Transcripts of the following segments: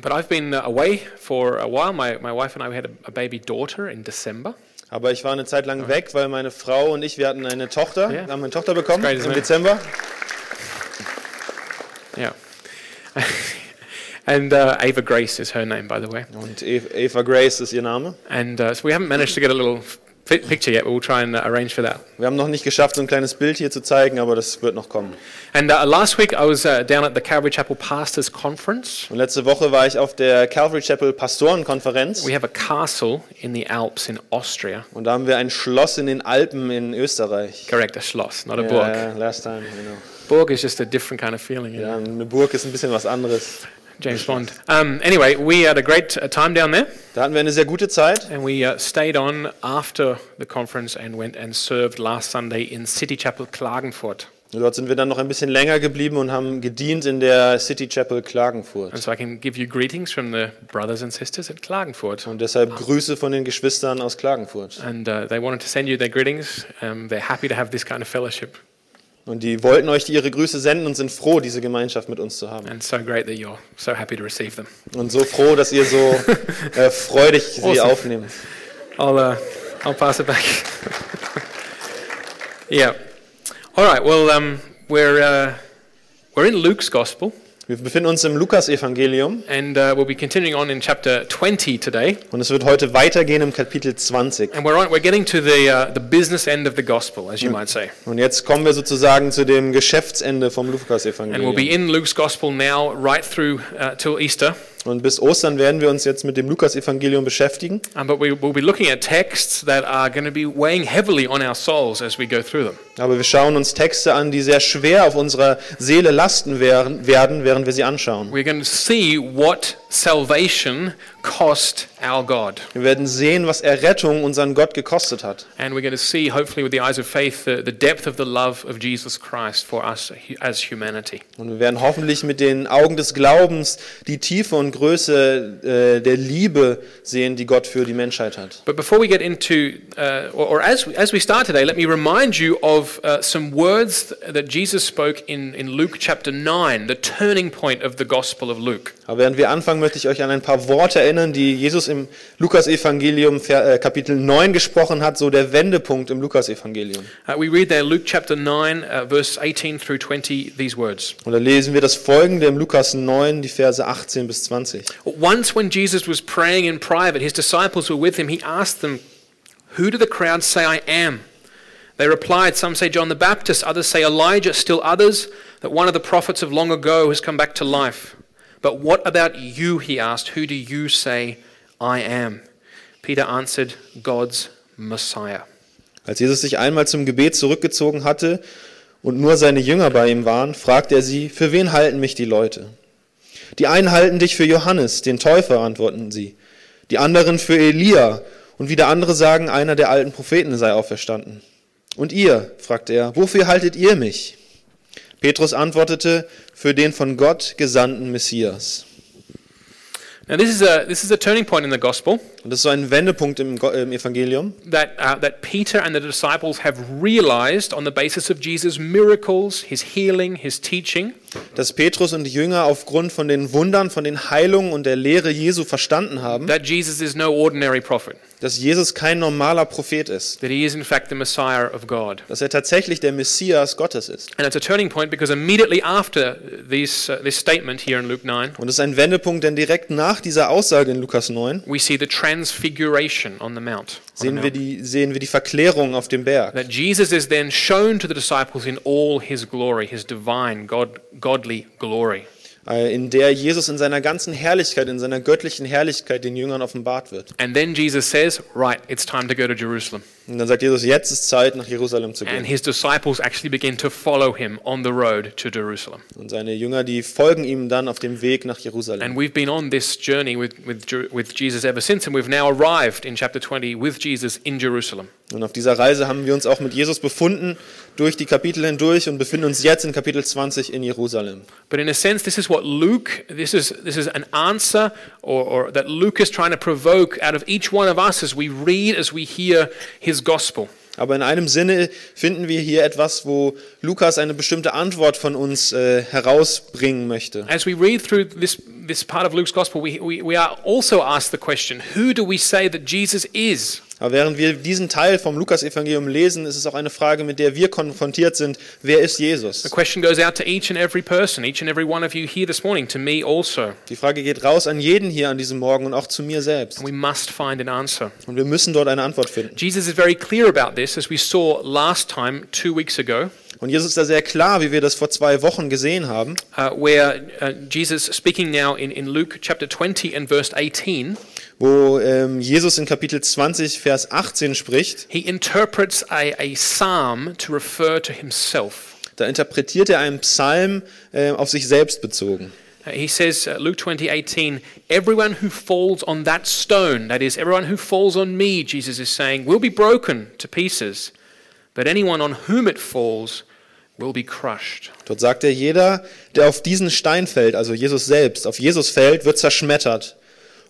But I've been uh, away for a while. My, my wife and I we had a, baby daughter in December. Aber ich war eine Zeit lang weg, weil meine Frau und ich, wir hatten eine Tochter, Ja. haben eine Tochter bekommen Great, im it? Dezember. Yeah. and uh, Ava Grace is her name, by the way. Und Eva Grace ist ihr Name. And uh, so we haven't managed to get a little picture yet, but we'll try and uh, arrange for that. Wir haben noch nicht geschafft, so ein kleines Bild hier zu zeigen, aber das wird noch kommen. And uh, last week I was uh, down at the Calvary Chapel Pastors Conference. Und letzte Woche war ich auf der Calvary Chapel Pastorenkonferenz. We have a castle in the Alps in Austria. Und da haben wir ein Schloss in den Alpen in Österreich. Correct, a schloss, not a Ja, burg. ja, last time, genau. Burg is just a different kind of feeling. you know. Ja, eine Burg ist ein bisschen was anderes. James Bond. Um, anyway, we had a great uh, time down there, Da hatten wir eine sehr gute Zeit. and we uh, stayed on after the conference and went and served last Sunday in City Chapel Klagenfurt. Und dort sind wir dann noch ein bisschen länger geblieben und haben gedient in der City Chapel Klagenfurt. And so I can give you greetings from the brothers and sisters at Klagenfurt. Und deshalb Grüße von den Geschwistern aus Klagenfurt. And uh, they wanted to send you their greetings. Um, they're happy to have this kind of fellowship, Und die wollten euch ihre Grüße senden und sind froh, diese Gemeinschaft mit uns zu haben. and so great that you're so happy to receive them. Und so froh, dass ihr so äh, freudig sie Awesome. aufnehmt. I'll, uh, I'll pass it back. yeah. All right. Well, um, we're uh, we're in Luke's Gospel, Wir befinden uns im Lukas-Evangelium and uh, we'll be continuing on in chapter 20 today. und es wird heute weitergehen im Kapitel 20. And we're on, we're getting to the uh, the business end of the gospel, as you might say. Und jetzt kommen wir sozusagen zu dem Geschäftsende vom And we'll be Lukas-Evangelium. in Luke's Gospel now, right through uh, till Easter. Und bis Ostern werden wir uns jetzt mit dem Lukas-Evangelium beschäftigen. But we, we'll be looking at texts that are going to be weighing heavily on our souls as we go through them. Aber wir schauen uns Texte an, die sehr schwer auf unserer Seele lasten werden, werden während wir sie anschauen. We're going to see what salvation cost our God. Wir werden sehen, was Errettung unseren Gott gekostet hat. And we're going to see, hopefully, with the eyes of faith, the, the depth of the love of Jesus Christ for us as humanity. Und wir werden hoffentlich mit den Augen des Glaubens die Tiefe und Größe äh, der Liebe sehen, die Gott für die Menschheit hat. But before we get into, uh, or, or as, as we start today, let me remind you of uh, some words that Jesus spoke in, in Luke chapter 9, the turning point of the Gospel of Luke. Aber während wir anfangen, möchte ich euch an ein paar Worte erinnern, die Jesus im Lukas-Evangelium äh, Kapitel 9 gesprochen hat, so der Wendepunkt im Lukas-Evangelium. Uh, we read there, Luke chapter 9, uh, verse 18 through 20, these words. Und da lesen wir das folgende im Lukas 9, die Verse 18 bis 20. Once, when Jesus was praying in private, his disciples were with him. He asked them, Who do the crowds say I am? They replied, Some say John the Baptist, others say Elijah, still others that one of the prophets of long ago has come back to life. But what about you? He asked, Who do you say I am? Peter answered, God's Messiah. Als Jesus sich einmal zum Gebet zurückgezogen hatte und nur seine Jünger bei ihm waren, fragte er sie, für wen halten mich die Leute? Die einen halten dich für Johannes, den Täufer, antworten sie. Die anderen für Elia und wieder andere sagen, einer der alten Propheten sei auferstanden. Und ihr, fragte er, wofür haltet ihr mich? Petrus antwortete, für den von Gott gesandten Messias. Now, this is a, this is a turning point in the gospel Und das ist so ein Wendepunkt im, im Evangelium, that, uh, that Peter and the disciples have realized on the basis of Jesus' miracles, his healing, his teaching, dass Petrus und die Jünger aufgrund von den Wundern, von den Heilungen und der Lehre Jesu verstanden haben, that Jesus is no ordinary prophet, dass Jesus kein normaler Prophet ist, that he is in fact the Messiah of God. dass er tatsächlich der Messias Gottes ist. And it's a turning point because immediately after these, uh, this statement here in Luke 9, Und es ist ein Wendepunkt, denn direkt nach dieser Aussage in Lukas 9 we see the transfiguration on the Mount. sehen wir die, sehen wir die Verklärung auf dem Berg. That Jesus is then shown to the disciples in all his glory, his divine, God, godly glory. äh, in der Jesus in seiner ganzen Herrlichkeit, in seiner göttlichen Herrlichkeit den Jüngern offenbart wird. And then Jesus says, Right, it's time to go to Jerusalem. Und dann sagt Jesus, jetzt ist Zeit, nach Jerusalem zu And gehen. his disciples actually begin to follow him on the road to Jerusalem. Und seine Jünger, die folgen ihm dann auf dem Weg nach Jerusalem. And we've been on this journey with, with, Jer- with Jesus ever since, and we've now arrived in chapter 20 with Jesus in Jerusalem. Und auf dieser Reise haben wir uns auch mit Jesus befunden, durch die Kapitel hindurch und befinden uns jetzt in Kapitel 20 in Jerusalem. But in a sense, this is what Luke, this is, this is an answer or, or that Luke is trying to provoke out of each one of us as we read, as we hear his gospel. Aber in einem Sinne finden wir hier etwas, wo Lukas eine bestimmte Antwort von uns äh, herausbringen möchte. As we read through this, this part of Luke's gospel, we, we, we are also asked the question who do we say that Jesus is? Aber während wir diesen Teil vom Lukas-Evangelium lesen, ist es auch eine Frage, mit der wir konfrontiert sind. Wer ist Jesus? The question goes out to each and every person, each and every one of you here this morning, to me also. Die Frage geht raus an jeden hier an diesem Morgen und auch zu mir selbst. And we must find an answer. Und wir müssen dort eine Antwort finden. Jesus is very clear about this, as we saw last time, two weeks ago, Und Jesus ist da sehr klar, wie wir das vor zwei Wochen gesehen haben, uh, where uh, Jesus, speaking now in, in Luke chapter 20 and verse 18, wo ähm, Jesus in Kapitel 20, Vers 18 spricht. he interprets a, a psalm to refer to himself. Da interpretiert er einen Psalm äh, auf sich selbst bezogen. Uh, He says, uh, Luke 20, 18, everyone who falls on that stone, that is, everyone who falls on me, Jesus is saying, will be broken to pieces, but anyone on whom it falls will be crushed. Dort sagt er, jeder, der auf diesen Stein fällt, also Jesus selbst, auf Jesus fällt, wird zerschmettert.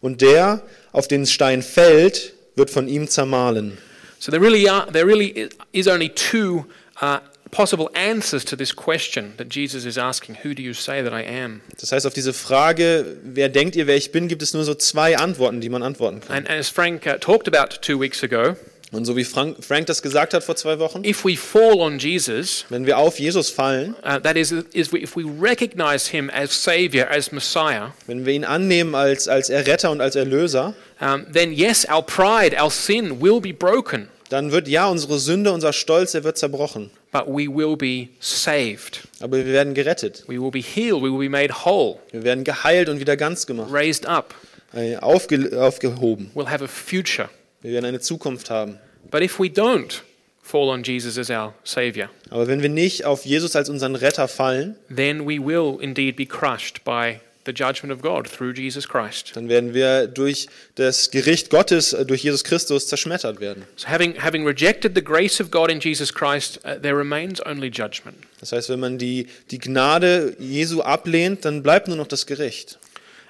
Und der, auf den Stein fällt, wird von ihm zermahlen. So there really, are, there really is only two uh, possible answers to this question that Jesus is asking Who do you say that I am? Das heißt, auf diese Frage, wer denkt ihr, wer ich bin, gibt es nur so zwei Antworten, die man antworten kann. And as Frank uh, talked about two weeks ago, Und so wie Frank, Frank das gesagt hat vor zwei Wochen, if we fall on Jesus, wenn wir auf Jesus fallen, uh, that is, is we, if we recognize him as Savior, as Messiah, wenn wir ihn annehmen als, als Erretter und als Erlöser, um, then yes, our pride, our sin will be broken, dann wird ja unsere Sünde, unser Stolz, der wird zerbrochen. but we will be saved. Aber wir werden gerettet. We will be healed. We will be made whole, Wir werden geheilt und wieder ganz gemacht, raised up. äh, aufge, aufgehoben. We'll have a future. Wir werden eine Zukunft haben. But if we don't fall on Jesus as our Savior, Aber wenn wir nicht auf Jesus als unseren Retter fallen, then we will indeed be crushed by the judgment of God through Jesus Christ. dann werden wir durch das Gericht Gottes, äh, durch Jesus Christus zerschmettert werden. So, having, having rejected the grace of God in Jesus Christ, uh, there remains only judgment. Das heißt, wenn man die, die Gnade Jesu ablehnt, dann bleibt nur noch das Gericht.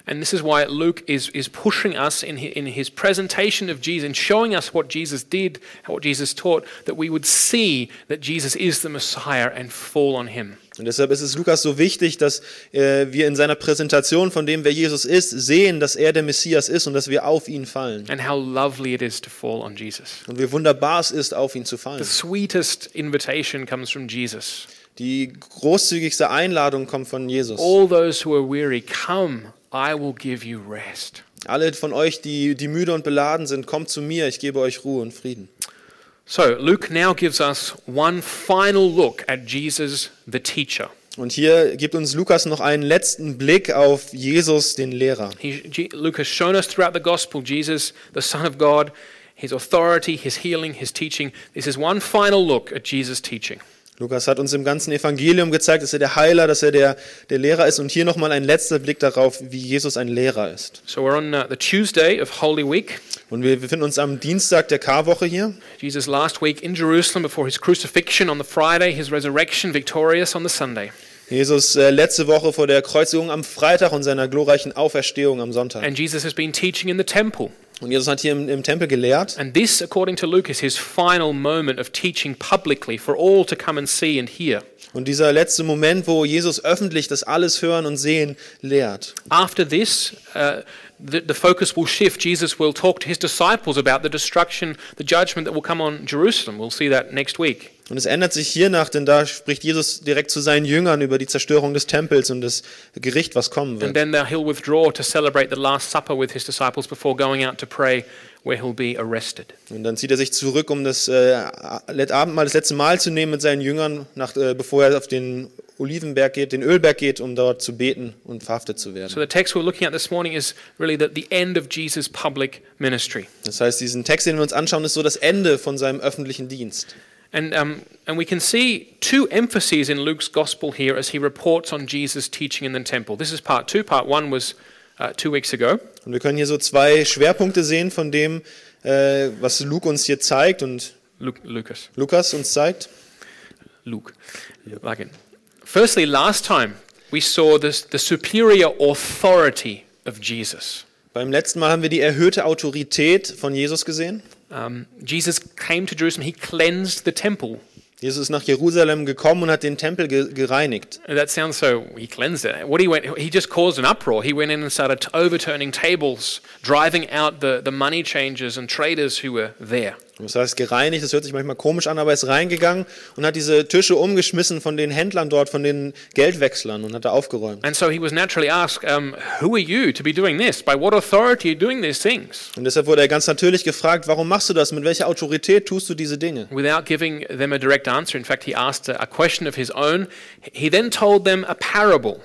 And this is why Luke is, is pushing us in his, in his presentation of Jesus and showing us what Jesus did, what Jesus taught, that we would see that Jesus is the Messiah and fall on him. Und deshalb ist es Lukas so wichtig, dass äh, wir in seiner Präsentation von dem, wer Jesus ist, sehen, dass er der Messias ist und dass wir auf ihn fallen. And how lovely it is to fall on Jesus. Und wie wunderbar es ist, auf ihn zu fallen. The sweetest invitation comes from Jesus. Die großzügigste Einladung kommt von Jesus. All those who are weary, come, I will give you rest. Alle von euch, die, die müde und beladen sind, kommt zu mir, ich gebe euch Ruhe und Frieden. So, Luke now gives us one final look at Jesus, the teacher. Und hier gibt uns Lukas noch einen letzten Blick auf Jesus, den Lehrer. He, has shown us throughout the gospel Jesus, the Son of God, his authority, his healing, his teaching. This is one final look at Jesus' teaching. Lukas hat uns im ganzen Evangelium gezeigt, dass er der Heiler, dass er der, der Lehrer ist. Und hier nochmal ein letzter Blick darauf, wie Jesus ein Lehrer ist. So, we're on uh, the Tuesday of Holy Week. Und wir befinden uns am Dienstag der Karwoche hier. Jesus last week in Jerusalem before his crucifixion on the Friday, his resurrection victorious on the Sunday. Jesus äh, letzte Woche vor der Kreuzigung am Freitag und seiner glorreichen Auferstehung am Sonntag. And Jesus has been teaching in the temple. Und Jesus hat hier im, im Tempel gelehrt. And this, according to Luke, is his final moment of teaching publicly for all to come and see and hear. Und dieser letzte Moment, wo Jesus öffentlich das alles hören und sehen lehrt. After this, uh, the, the focus will shift. Jesus will talk to his disciples about the destruction, the judgment that will come on Jerusalem. We'll see that next week. Und es ändert sich hiernach, denn da spricht Jesus direkt zu seinen Jüngern über die Zerstörung des Tempels und das Gericht, was kommen And wird. then there he'll withdraw to celebrate the Last Supper with his disciples before going out to pray, where he'll be arrested. Und dann zieht er sich zurück, um das äh, Abendmahl, das letzte Mal zu nehmen mit seinen Jüngern, nach, äh, bevor er auf den Olivenberg geht, den Ölberg geht, um dort zu beten und verhaftet zu So werden. the text we're looking at this morning is really the, the end of Jesus' public ministry. Das heißt, diesen Text, den wir uns anschauen, ist so das Ende von seinem öffentlichen Dienst. And, um, and we can see two emphases in Luke's gospel here as he reports on Jesus' teaching in the temple. This is part two. Part one was uh, two weeks ago. Und wir können hier so zwei Schwerpunkte sehen von dem, äh, was Luke uns hier zeigt und Luke, Lucas. Lukas uns zeigt. Luke. It. Firstly, last time we saw this, the superior authority of Jesus. Beim letzten Mal haben wir die erhöhte Autorität von Jesus gesehen. Um, Jesus came to Jerusalem, he cleansed the temple. Jesus ist nach Jerusalem gekommen und hat den Tempel ge gereinigt. That sounds so, he cleansed it. What he went, he just caused an uproar. He went in and started overturning tables, driving out the, the money changers and traders who were there. Das heißt gereinigt, das hört sich manchmal komisch an, aber er ist reingegangen und hat diese Tische umgeschmissen von den Händlern dort, von den Geldwechslern und hat da aufgeräumt. And so he was naturally asked, um, Who are you to be doing this? By what authority are you doing these things? Und deshalb wurde er ganz natürlich gefragt, warum machst du das? Mit welcher Autorität tust du diese Dinge? Without giving them a direct answer, in fact, he asked a question of his own. He then told them a parable.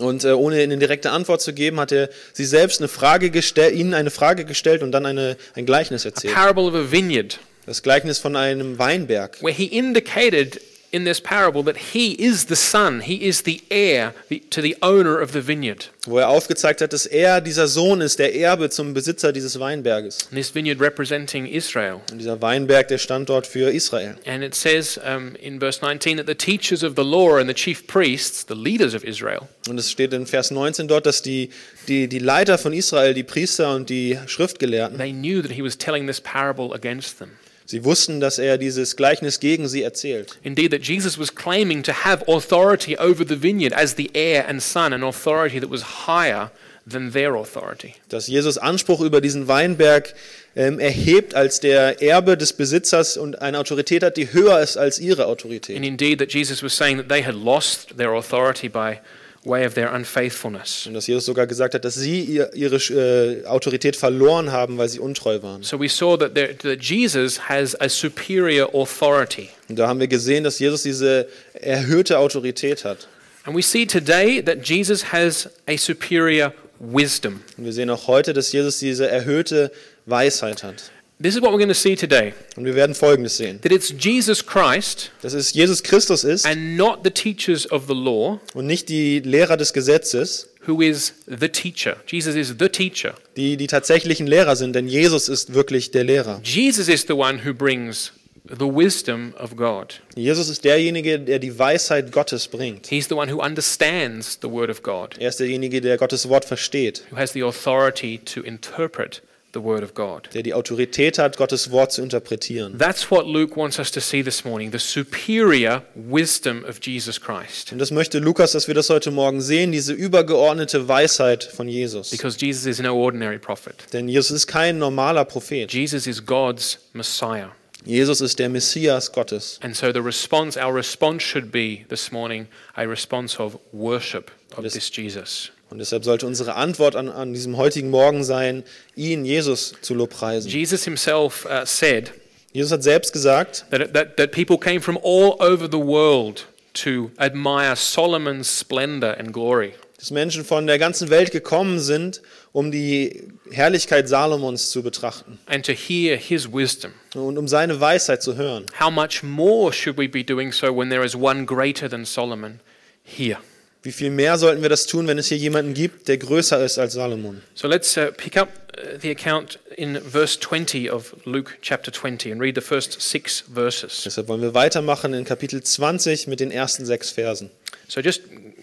Und äh, ohne eine direkte Antwort zu geben, hat er sie selbst eine Frage gestellt, ihnen eine Frage gestellt und dann eine, ein Gleichnis erzählt. Parable of a vineyard, Das Gleichnis von einem Weinberg, where he indicated in this parable that he is the son, he is the heir to the owner of the vineyard. wo er aufgezeigt hat, dass er dieser Sohn ist, der Erbe zum Besitzer dieses Weinberges. And this vineyard representing Israel. Und dieser Weinberg, der stand dort für Israel. And it says um, in verse 19 that the teachers of the law and the chief priests, the leaders of Israel, Und es steht in Vers 19 dort, dass die, die, die Leiter von Israel, die Priester und die Schriftgelehrten, they knew that he was telling this parable against them. Sie wussten, dass er dieses Gleichnis gegen sie erzählt. Indeed, that Jesus was claiming to have authority over the vineyard as the heir and son, an authority that was higher than their authority. Dass Jesus Anspruch über diesen Weinberg ähm, erhebt als der Erbe des Besitzers und eine Autorität hat, die höher ist als ihre Autorität. And indeed, that Jesus was saying that they had lost their authority by way of their unfaithfulness. Und dass Jesus sogar gesagt hat, dass sie ihr, ihre äh, Autorität verloren haben, weil sie untreu waren. So we saw that, there, that Jesus has a superior authority. Und da haben wir gesehen, dass Jesus diese erhöhte Autorität hat. And we see today that Jesus has a superior wisdom. Und wir sehen auch heute, dass Jesus diese erhöhte Weisheit hat. This is what we're going to see today Und wir werden Folgendes sehen. that it's Jesus Christ Dass es Jesus Christus ist and not the teachers of the law und nicht die Lehrer des Gesetzes, who is the teacher. Jesus is the teacher. die die tatsächlichen Lehrer sind, denn Jesus ist wirklich der Lehrer. Jesus is the one who brings the wisdom of God. Jesus ist derjenige, der die Weisheit Gottes bringt. He's the one who understands the word of God, Er ist derjenige, der Gottes Wort versteht, who has the authority to interpret the word of God. der die Autorität hat, Gottes Wort zu interpretieren. That's what Luke wants us to see this morning the superior wisdom of Jesus Christ. Und das möchte Lukas, dass wir das heute Morgen sehen, diese übergeordnete Weisheit von Jesus. Because Jesus is no ordinary prophet, Denn Jesus ist kein normaler Prophet. Jesus is God's Messiah. Jesus ist der Messias Gottes. And so the response, our response should be this morning a response of worship of this Jesus. Und deshalb sollte unsere Antwort an, an diesem heutigen Morgen sein, ihn, Jesus, zu lobpreisen. Jesus himself uh, said Jesus hat selbst gesagt, that, that, that people came from all over the world to admire Solomon's splendor and glory. dass Menschen von der ganzen Welt gekommen sind, um die Herrlichkeit Salomons zu betrachten and to hear his wisdom. und um seine Weisheit zu hören. How much more should we be doing so when there is one greater than Solomon here? Wie viel mehr sollten wir das tun, wenn es hier jemanden gibt, der größer ist als Salomon? So let's uh, pick up uh, the account in verse 20 of Luke chapter 20 and read the first six verses. Deshalb wollen wir weitermachen in Kapitel 20 mit den ersten sechs Versen. So just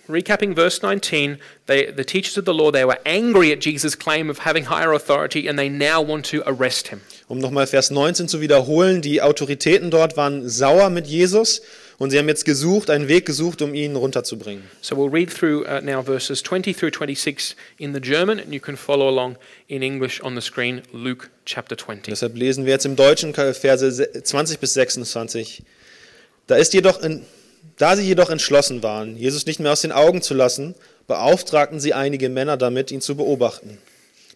recapping verse 19, they, the teachers of the law, they were angry at Jesus' claim of having higher authority and they now want to arrest him. Um nochmal Vers 19 zu wiederholen, die Autoritäten dort waren sauer mit Jesus und sie haben jetzt gesucht, einen Weg gesucht, um ihn runterzubringen. So we'll read through uh, now verses 20 through 26 in the German, and you can follow along in English on the screen, Luke chapter 20. Deshalb lesen wir jetzt im Deutschen Verse 20 bis 26. Da, ist jedoch in, da sie jedoch entschlossen waren, Jesus nicht mehr aus den Augen zu lassen, beauftragten sie einige Männer damit, ihn zu beobachten.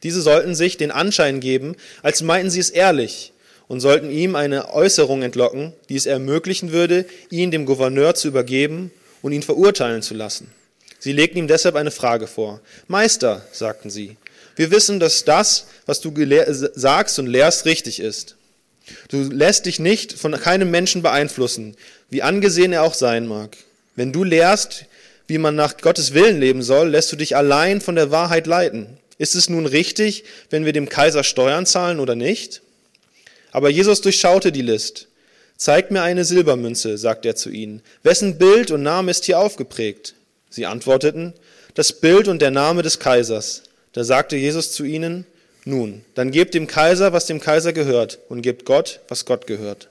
Diese sollten sich den Anschein geben, als meinten sie es ehrlich und sollten ihm eine Äußerung entlocken, die es ermöglichen würde, ihn dem Gouverneur zu übergeben und ihn verurteilen zu lassen. Sie legten ihm deshalb eine Frage vor. Meister, sagten sie, wir wissen, dass das, was du gelehr- sagst und lehrst, richtig ist. Du lässt dich nicht von keinem Menschen beeinflussen, wie angesehen er auch sein mag. Wenn du lehrst, wie man nach Gottes Willen leben soll, lässt du dich allein von der Wahrheit leiten. Ist es nun richtig, wenn wir dem Kaiser Steuern zahlen oder nicht? Aber Jesus durchschaute die List. Zeigt mir eine Silbermünze, sagt er zu ihnen. Wessen Bild und Name ist hier aufgeprägt? Sie antworteten, das Bild und der Name des Kaisers. Da sagte Jesus zu ihnen, Nun, dann gebt dem Kaiser, was dem Kaiser gehört, und gebt Gott, was Gott gehört.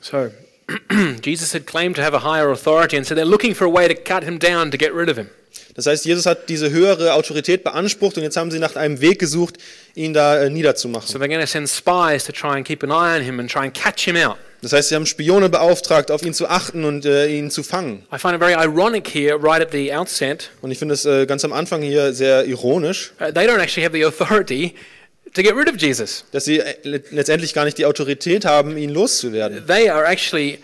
So, Jesus had claimed to have a higher authority, and so they're looking for a way to cut him down to get rid of him. Das heißt, Jesus hat diese höhere Autorität beansprucht und jetzt haben sie nach einem Weg gesucht, ihn da äh, niederzumachen. So they're going to send spies to try and keep an eye on him and try and catch him out. Das heißt, sie haben Spione beauftragt, auf ihn zu achten und äh, ihn zu fangen. I find it very ironic here, right at the outset. Und ich finde es äh, ganz am Anfang hier sehr ironisch, Uh, they don't actually have the authority to get rid of Jesus. dass sie äh, le- letztendlich gar nicht die Autorität haben, ihn loszuwerden. They are actually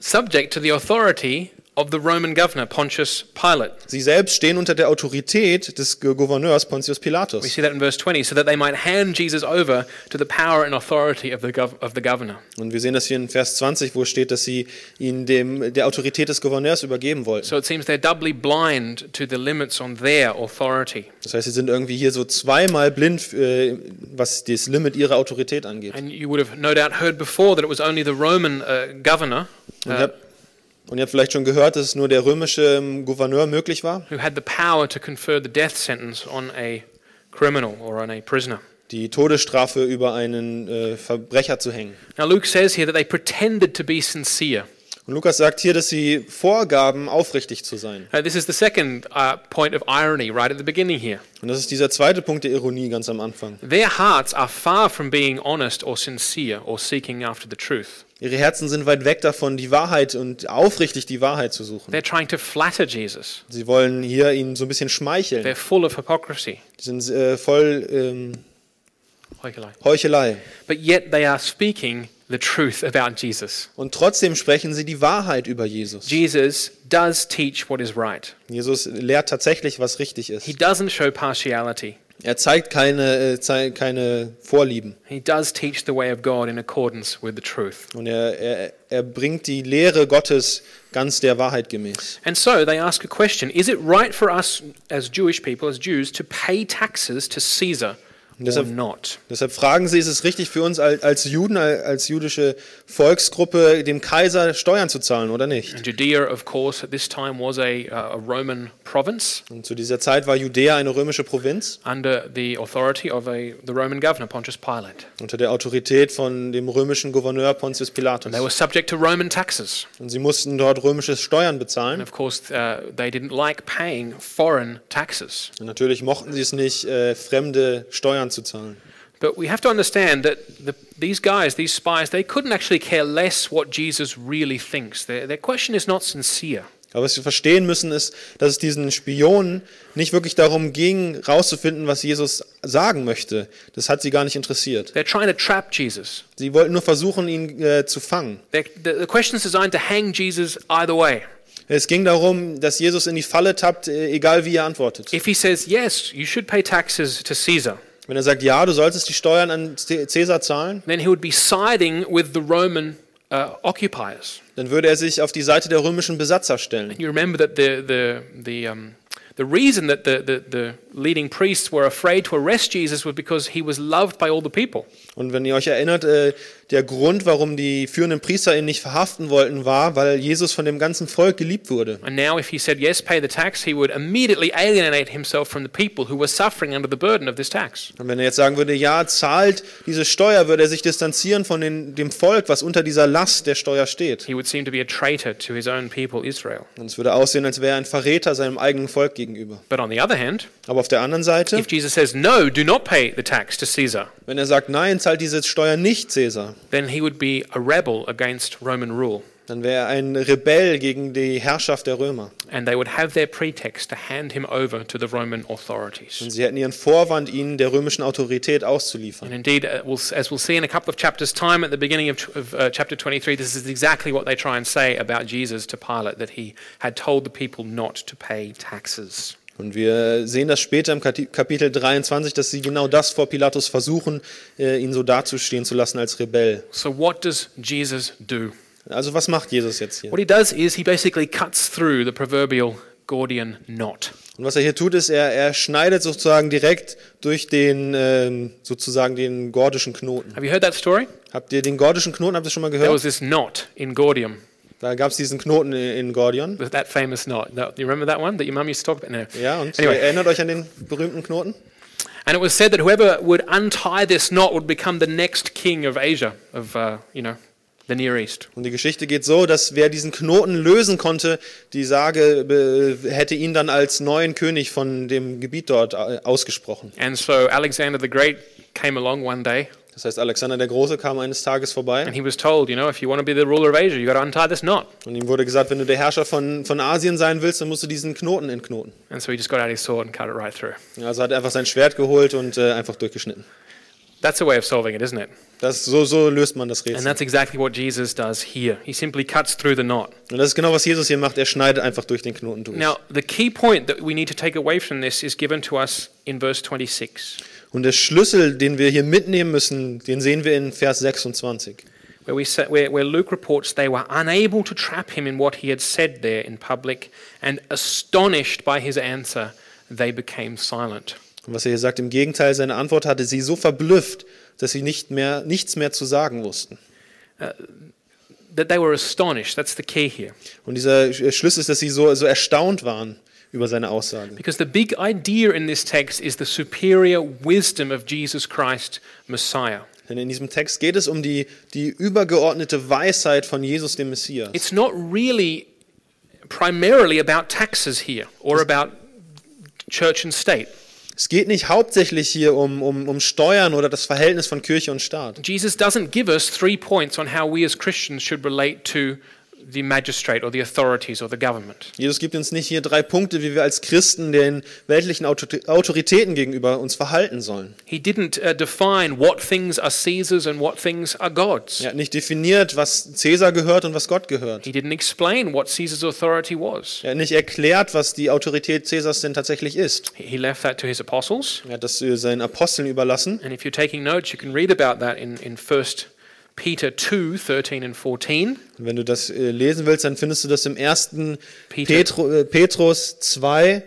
subject to the authority of the Roman governor, Pontius Pilate. Sie selbst stehen unter der Autorität des Gouverneurs Pontius We Pilatus. see that in verse 20, so that they might hand Jesus over to the power and authority of the, of the governor. Und wir sehen das hier in Vers 20, wo steht, dass sie ihn dem, der Autorität des Gouverneurs übergeben wollten. So it seems they're doubly blind to the limits on their authority. Das heißt, sie sind irgendwie hier so zweimal blind, äh, was das Limit ihrer Autorität angeht. And you would have no doubt heard before that it was only the Roman uh, governor uh, und ihr habt vielleicht schon gehört, dass es nur der römische ähm, Gouverneur möglich war, who had the power to confer the death sentence on a criminal or on a prisoner. die Todesstrafe über einen äh, Verbrecher zu hängen. Now, Luke says here that they pretended to be sincere. Und Lukas sagt hier, dass sie vorgaben, aufrichtig zu sein. Uh, this is the second uh, point of irony right at the beginning here. Und das ist dieser zweite Punkt der Ironie ganz am Anfang. Their hearts are far from being honest or sincere or seeking after the truth. Ihre Herzen sind weit weg davon, die Wahrheit und aufrichtig die Wahrheit zu suchen. They're trying to flatter Jesus. Sie wollen hier ihn so ein bisschen schmeicheln. They're full of hypocrisy. Die sind äh, voll ähm, Heuchelei. Heuchelei. But yet they are speaking the truth about Jesus. Und trotzdem sprechen sie die Wahrheit über Jesus. Jesus does teach what is right. Jesus lehrt tatsächlich, was richtig He ist. doesn't show partiality. Er zeigt keine, äh, keine Vorlieben. He does teach the way of God in accordance with the truth. Und er, er, er bringt die Lehre Gottes ganz der Wahrheit gemäß. And so they ask a question Is it right for us as Jewish people, as Jews, to pay taxes to Caesar deshalb-? Deshalb fragen sie, ist es richtig für uns als, Juden, als jüdische Volksgruppe, dem Kaiser Steuern zu zahlen oder nicht? And Judea, of course, at this time was a, a Roman province Und zu dieser Zeit war Judäa eine römische Provinz under the authority of a, the Roman governor, Pontius Pilate. unter der Autorität von dem römischen Gouverneur Pontius Pilatus. They were subject to Roman taxes. Und sie mussten dort römische Steuern And bezahlen. of course, uh, they didn't like paying foreign taxes. Und natürlich mochten sie es nicht, äh, fremde Steuern zu zahlen. But we have to understand that the, these guys, these spies, they couldn't actually care less what Jesus really thinks. Their, their question is not sincere. Aber was wir verstehen müssen, ist, dass es diesen Spionen nicht wirklich darum ging, rauszufinden, was Jesus sagen möchte. Das hat sie gar nicht interessiert. They're trying to trap Jesus. Sie wollten nur versuchen, ihn äh, zu fangen. The, the question is designed to hang Jesus either way. Es ging darum, dass Jesus in die Falle tappt, äh, egal wie er antwortet. If he says, yes, you should pay taxes to Caesar, Wenn er sagt, ja, du solltest die Steuern an Cäsar zahlen, then he would be siding with the Roman uh, occupiers. dann würde er sich auf die Seite der römischen Besatzer stellen. You remember that the, the, the, um, the reason that the, the, the leading priests were afraid to arrest Jesus was because he was loved by all the people. Und wenn ihr euch erinnert, äh, der Grund, warum die führenden Priester ihn nicht verhaften wollten, war, weil Jesus von dem ganzen Volk geliebt wurde. And now, if he said yes, pay the tax, he would immediately alienate himself from the people who were suffering under the burden of this tax. Und wenn er jetzt sagen würde, ja, zahlt diese Steuer, würde er sich distanzieren von den, dem Volk, was unter dieser Last der Steuer steht. He would seem to be a traitor to his own people, Israel. Und es würde aussehen, als wäre er ein Verräter seinem eigenen Volk gegenüber. But on the other hand, Aber auf der anderen Seite, if Jesus says, no, do not pay the tax to Caesar, wenn er sagt, nein, zahlt diese Steuer nicht Cäsar, then he would be a rebel against Roman rule. Dann wäre er ein Rebell gegen die Herrschaft der Römer. And they would have their pretext to hand him over to the Roman authorities. Und sie hätten ihren Vorwand, ihn der römischen Autorität auszuliefern. And indeed, uh, as we'll see in a couple of chapters' time at the beginning of, uh, chapter 23, this is exactly what they try and say about Jesus to Pilate that he had told the people not to pay taxes. Und wir sehen das später im Kapitel 23, dass sie genau das vor Pilatus versuchen, äh, ihn so dazustehen zu lassen als Rebell. So, what does Jesus do? Also was macht Jesus jetzt hier? What he does is he basically cuts through the proverbial Gordian knot. Und was er hier tut, ist, er, er schneidet sozusagen direkt durch den, ähm, sozusagen den gordischen Knoten. Have you heard that story? Habt ihr den gordischen Knoten, habt ihr schon mal There was gehört? this knot in Gordium, Da gab es diesen Knoten in, Gordion. that famous knot. No, you remember that one that your mum used to talk about? No. Ja, und Anyway. erinnert euch an den berühmten Knoten? And it was said that whoever would untie this knot would become the next king of Asia, of, uh, you know, the Near East. Und die Geschichte geht so, dass wer diesen Knoten lösen konnte, die Sage be- hätte ihn dann als neuen König von dem Gebiet dort äh, ausgesprochen. And so Alexander the Great came along one day Das heißt, Alexander der Große kam eines Tages vorbei and he was told, you know, if you want to be the ruler of Asia, you've got to untie this knot. und ihm wurde gesagt, wenn du der Herrscher von, von Asien sein willst, dann musst du diesen Knoten entknoten. And so he just got out his sword and cut it right through. Also hat er einfach sein Schwert geholt und äh, einfach durchgeschnitten. That's a way of solving it, isn't it? Das, so, so löst man das Rätsel. And that's exactly what Jesus does here. He simply cuts through the knot. Und das ist genau, was Jesus hier macht. Er schneidet einfach durch den Knoten durch. Now, the key point that we need to take away from this is given to us in verse 26, Und der Schlüssel, den wir hier mitnehmen müssen, den sehen wir in Vers 26. where, we sa where, where Luke reports they were unable to trap him in what he had said there in public, and astonished by his answer, they became silent. Und was er hier sagt, im Gegenteil, seine Antwort hatte sie so verblüfft, dass sie nicht mehr, nichts mehr zu sagen wussten. That they were astonished, that's the key here. Und dieser Schlüssel ist, dass sie so, so erstaunt waren über seine Aussage. Because the big idea in this text is the superior wisdom of Jesus Christ, Messiah. Denn in diesem Text geht es um die, die übergeordnete Weisheit von Jesus, dem Messias. It's not really primarily about taxes here or about church and state. Es geht nicht hauptsächlich hier um, um, um Steuern oder das Verhältnis von Kirche und Staat. Jesus doesn't give us three points on how we as Christians should relate to the magistrate or the authorities or the government. Jesus gibt uns nicht hier drei Punkte, wie wir als Christen den weltlichen Autor- Autoritäten gegenüber uns verhalten sollen. He didn't uh, define what things are Caesar's and what things are God's. Er hat nicht definiert, was Cäsar gehört und was Gott gehört. He didn't explain what Caesar's authority was. Er hat nicht erklärt, was die Autorität Cäsars denn tatsächlich ist. He left that to his apostles. Er hat das äh, seinen Aposteln überlassen. And if you're taking notes, you can read about that in, in 1 Peter 2 13 and 14. Und wenn du das äh, lesen willst, dann findest du das im 1. Peter. Petru, äh, Petrus 2,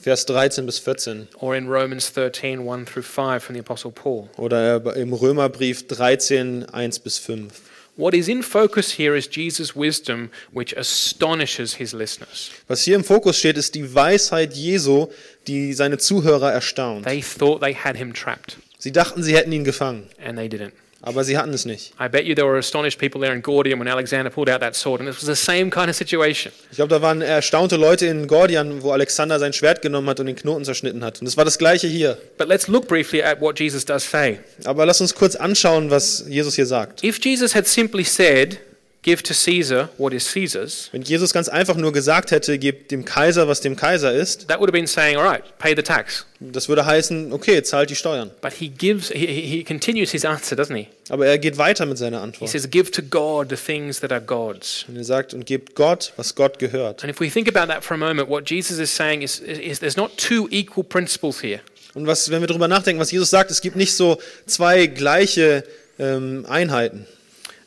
Vers 13 bis 14. or in Romans 13, 1 through 5 from the Apostle Paul. Oder im Römerbrief 13, 1 bis 5. What is in focus here is Jesus' wisdom, which astonishes his listeners. Was hier im Fokus steht, ist die Weisheit Jesu, die seine Zuhörer erstaunt. They thought they had him trapped, Sie dachten, sie hätten ihn gefangen, and they didn't. Aber sie hatten es nicht. I bet you there were astonished people there in Gordium when Alexander pulled out that sword, and it was the same kind of situation. Ich glaube, da waren erstaunte Leute in Gordian, wo Alexander sein Schwert genommen hat und den Knoten zerschnitten hat. Und es war das gleiche hier. But let's look briefly at what Jesus does say. Aber lass uns kurz anschauen, was Jesus hier sagt. If Jesus had simply said, Give to Caesar what is Caesar's, Wenn Jesus ganz einfach nur gesagt hätte, gebt dem Kaiser, was dem Kaiser ist, that would have been saying, All right, pay the tax. das würde heißen, okay, zahlt die Steuern. But he gives, he, he he continues his answer, doesn't he? Aber er geht weiter mit seiner He Antwort. says, Give to God the things that are God's. Und er sagt, und gebt Gott, was Gott gehört. And if we think about that for a moment, what Jesus is saying is, is, is there's not two equal principles here. Und was, wenn wir darüber nachdenken, was Jesus sagt, es gibt nicht so zwei gleiche ähm, Einheiten.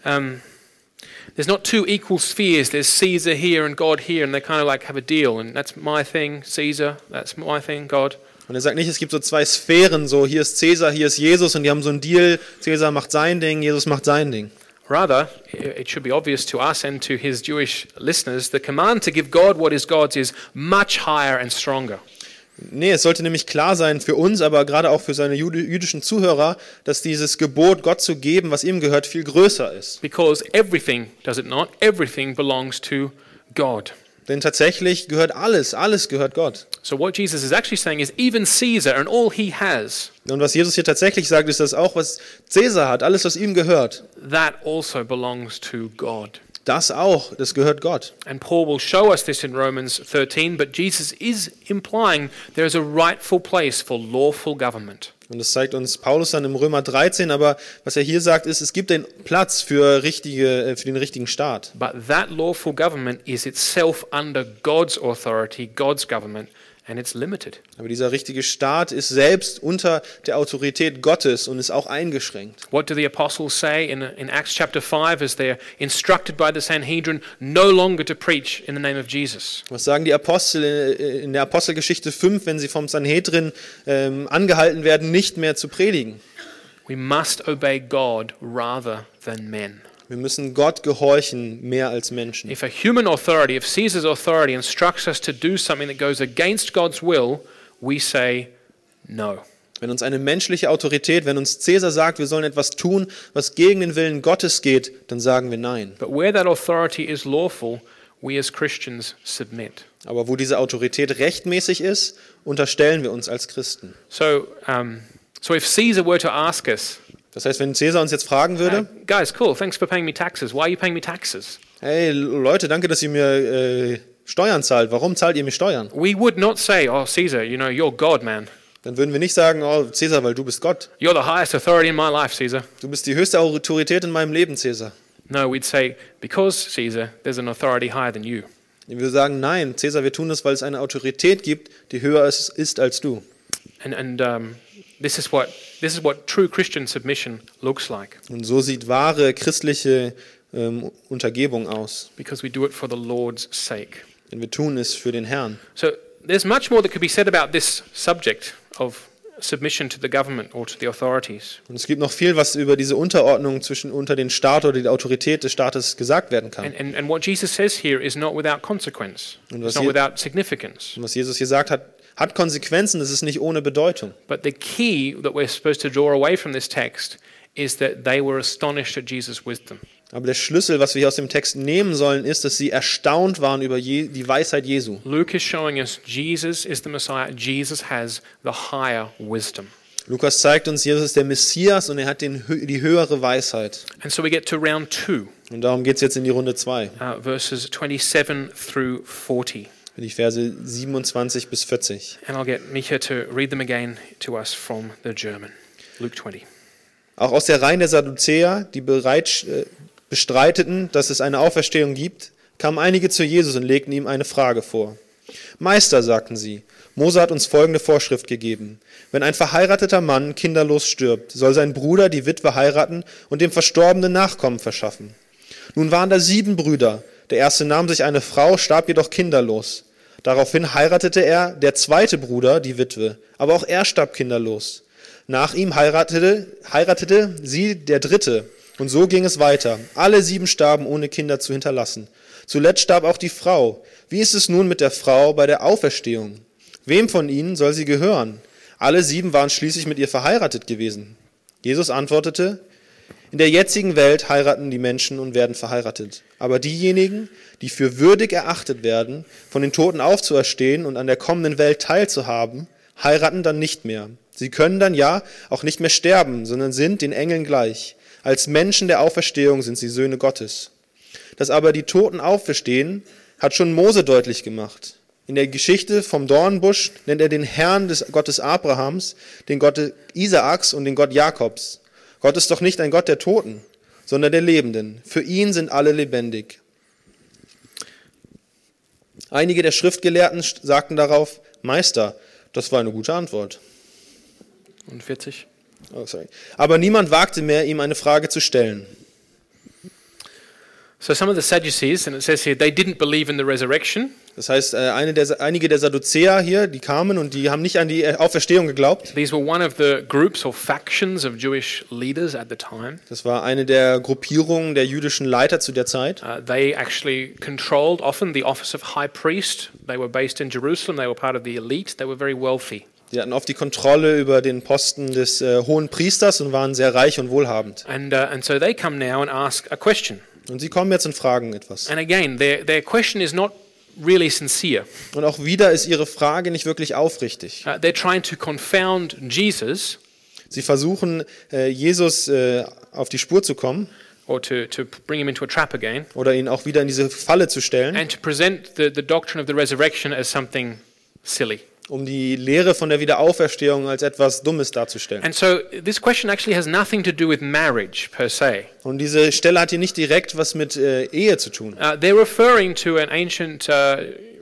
Um, there's not two equal spheres. There's Caesar here and God here, and they kind of like have a deal. And that's my thing, Caesar. That's my thing, God. Und er sagt nicht, es gibt so zwei Sphären, so hier ist Cäsar, hier ist Jesus und die haben so einen Deal, Caesar macht sein Ding, Jesus macht sein Ding. Rather, it should be obvious to us and to his Jewish listeners the command to give God what is God's is much higher and stronger. Nee, es sollte nämlich klar sein für uns, aber gerade auch für seine jüdi- jüdischen Zuhörer, dass dieses Gebot, Gott zu geben, was ihm gehört, viel größer ist. Because everything, does it not? Everything belongs to God. Denn tatsächlich gehört alles, alles gehört Gott. So, what Jesus is actually saying is even Caesar and all he has, Und was Jesus hier tatsächlich sagt, ist, dass auch was Cäsar hat, alles, was ihm gehört, that also belongs to God. Das auch, das gehört Gott. And Paul will show us this in Romans 13, but Jesus is implying there is a rightful place for lawful government. Und das zeigt uns Paulus dann im Römer 13, aber was er hier sagt, ist, es gibt den Platz für, richtige, äh, für den richtigen Staat. But that lawful government is itself under God's authority, God's government, and it's limited. Aber dieser richtige Staat ist selbst unter der Autorität Gottes und ist auch eingeschränkt. What do the apostles say in, in Acts chapter 5 as they're instructed by the Sanhedrin no longer to preach in the name of Jesus? Was sagen die Apostel äh, in der Apostelgeschichte 5, wenn sie vom Sanhedrin ähm, angehalten werden, nicht mehr zu predigen? We must obey God rather than men. Wir müssen Gott gehorchen mehr als Menschen. If a human authority, if Caesar's authority instructs us to do something that goes against God's will, we say no. Wenn uns eine menschliche Autorität, wenn uns Cäsar sagt, wir sollen etwas tun, was gegen den Willen Gottes geht, dann sagen wir nein. But where that authority is lawful, we as Christians submit. Aber wo diese Autorität rechtmäßig ist, unterstellen wir uns als Christen. So, um, so if Caesar were to ask us, Das heißt, wenn Cäsar uns jetzt fragen uh, würde, guys, cool, thanks for paying me taxes. Why are you paying me taxes? hey Leute, danke, dass ihr mir äh, Steuern zahlt. Warum zahlt ihr mir Steuern? We would not say, oh, Caesar, you know, you're God, man. Dann würden wir nicht sagen, oh Cäsar, weil du bist Gott. You're the highest authority in my life, Caesar. Du bist die höchste Autorität in meinem Leben, Cäsar. No, we'd say, because, Caesar, there's an authority higher than you. Wir sagen, nein, Cäsar, wir tun das, weil es eine Autorität gibt, die höher ist, ist als du. And, and um, this, is what, this is what true Christian submission looks like, Und so sieht wahre christliche ähm, Untergebung aus. because we do it for the Lord's sake. Denn wir tun es für den Herrn. So there's much more that could be said about this subject of submission to the government or to the authorities. Und es gibt noch viel, was über diese Unterordnung zwischen unter den Staat oder die Autorität des Staates gesagt werden kann. And, and, and what Jesus says here is not without consequence, Und it's was not je- without significance. Und was Jesus hier sagt, hat, hat Konsequenzen, es ist nicht ohne Bedeutung. But the key that we're supposed to draw away from this text is that they were astonished at Jesus' wisdom. Aber der Schlüssel, was wir hier aus dem Text nehmen sollen, ist, dass sie erstaunt waren über je, die Weisheit Jesu. Luke is showing us Jesus is the Messiah. Jesus has the higher wisdom. Lukas zeigt uns, Jesus ist der Messias und er hat den, die höhere Weisheit. And so we get to round two, Und darum geht es jetzt in die Runde 2, uh, verses 27 through 40. die Verse 27 bis 40. And I'll get Micha to read them again to us from the German. Luke 20. Auch aus der Reihen der Sadduzäer, die bereit, äh, bestreiteten, dass es eine Auferstehung gibt, kamen einige zu Jesus und legten ihm eine Frage vor. Meister, sagten sie, Mose hat uns folgende Vorschrift gegeben. Wenn ein verheirateter Mann kinderlos stirbt, soll sein Bruder die Witwe heiraten und dem Verstorbenen Nachkommen verschaffen. Nun waren da sieben Brüder. Der erste nahm sich eine Frau, starb jedoch kinderlos. Daraufhin heiratete er, der zweite Bruder, die Witwe, aber auch er starb kinderlos. Nach ihm heiratete, heiratete sie der dritte. Und so ging es weiter. Alle sieben starben, ohne Kinder zu hinterlassen. Zuletzt starb auch die Frau. Wie ist es nun mit der Frau bei der Auferstehung? Wem von ihnen soll sie gehören? Alle sieben waren schließlich mit ihr verheiratet gewesen. Jesus antwortete, in der jetzigen Welt heiraten die Menschen und werden verheiratet. Aber diejenigen, die für würdig erachtet werden, von den Toten aufzuerstehen und an der kommenden Welt teilzuhaben, heiraten dann nicht mehr. Sie können dann ja auch nicht mehr sterben, sondern sind den Engeln gleich. Als Menschen der Auferstehung sind sie Söhne Gottes. Dass aber die Toten auferstehen, hat schon Mose deutlich gemacht. In der Geschichte vom Dornbusch nennt er den Herrn des Gottes Abrahams, den Gott Isaaks und den Gott Jakobs. Gott ist doch nicht ein Gott der Toten, sondern der Lebenden. Für ihn sind alle lebendig. Einige der Schriftgelehrten sagten darauf, Meister, das war eine gute Antwort. Und 40. Oh, sorry. Aber niemand wagte mehr, ihm eine Frage zu stellen. So some of the Sadducees, and it says here, they didn't believe in the resurrection. Das heißt, äh, der, einige der Sadduzäer hier, die kamen und die haben nicht an die Auferstehung geglaubt. These were one of the groups or factions of Jewish leaders at the time. Das war eine der Gruppierungen der jüdischen Leiter zu der Zeit. Uh, they actually controlled often the office of high priest. They were based in Jerusalem. They were part of the elite. They were very wealthy. Die hatten oft die Kontrolle über den Posten des äh, hohen Priesters und waren sehr reich und wohlhabend. And, uh, and so they come now and ask a question. Und sie kommen jetzt und fragen etwas. And again, their, their question is not really sincere. Und auch wieder ist ihre Frage nicht wirklich aufrichtig. Uh, they're trying to confound Jesus Sie versuchen, äh, Jesus äh, auf die Spur zu kommen or to, to bring him into a trap again oder ihn auch wieder in diese Falle zu stellen, and to present the, the doctrine of the resurrection as something silly. Um die Lehre von der Wiederauferstehung als etwas Dummes darzustellen. And so this question actually has nothing to do with marriage per se. Und diese Stelle hat hier nicht direkt was mit äh, Ehe zu tun. Uh, they're referring to an ancient, uh,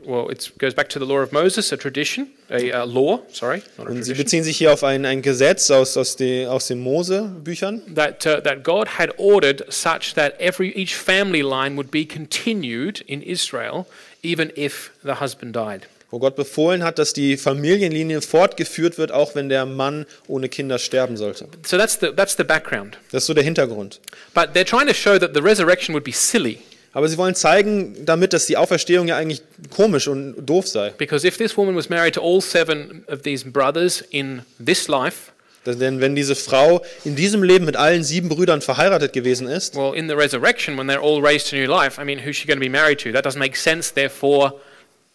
well, it goes back to the law of Moses, a tradition, a, a law, sorry, not Und sie beziehen sich hier auf ein, ein Gesetz aus, aus, die, aus den Mose-Büchern, that, uh, that God had ordered such that every, each family line would be continued in Israel, even if the husband died. Wo Gott befohlen hat, dass die Familienlinie fortgeführt wird, auch wenn der Mann ohne Kinder sterben sollte. So that's the, that's the background. Das ist so der Hintergrund. But they're trying to show that the resurrection would be silly. Aber sie wollen zeigen damit, dass die Auferstehung ja eigentlich komisch und doof sei. Because if this woman was married to all seven of these brothers in this life, Denn wenn diese Frau in diesem Leben mit allen sieben Brüdern verheiratet gewesen ist, well, in the resurrection, when they're all raised to new life, I mean, who's she going to be married to? That doesn't make sense. Therefore,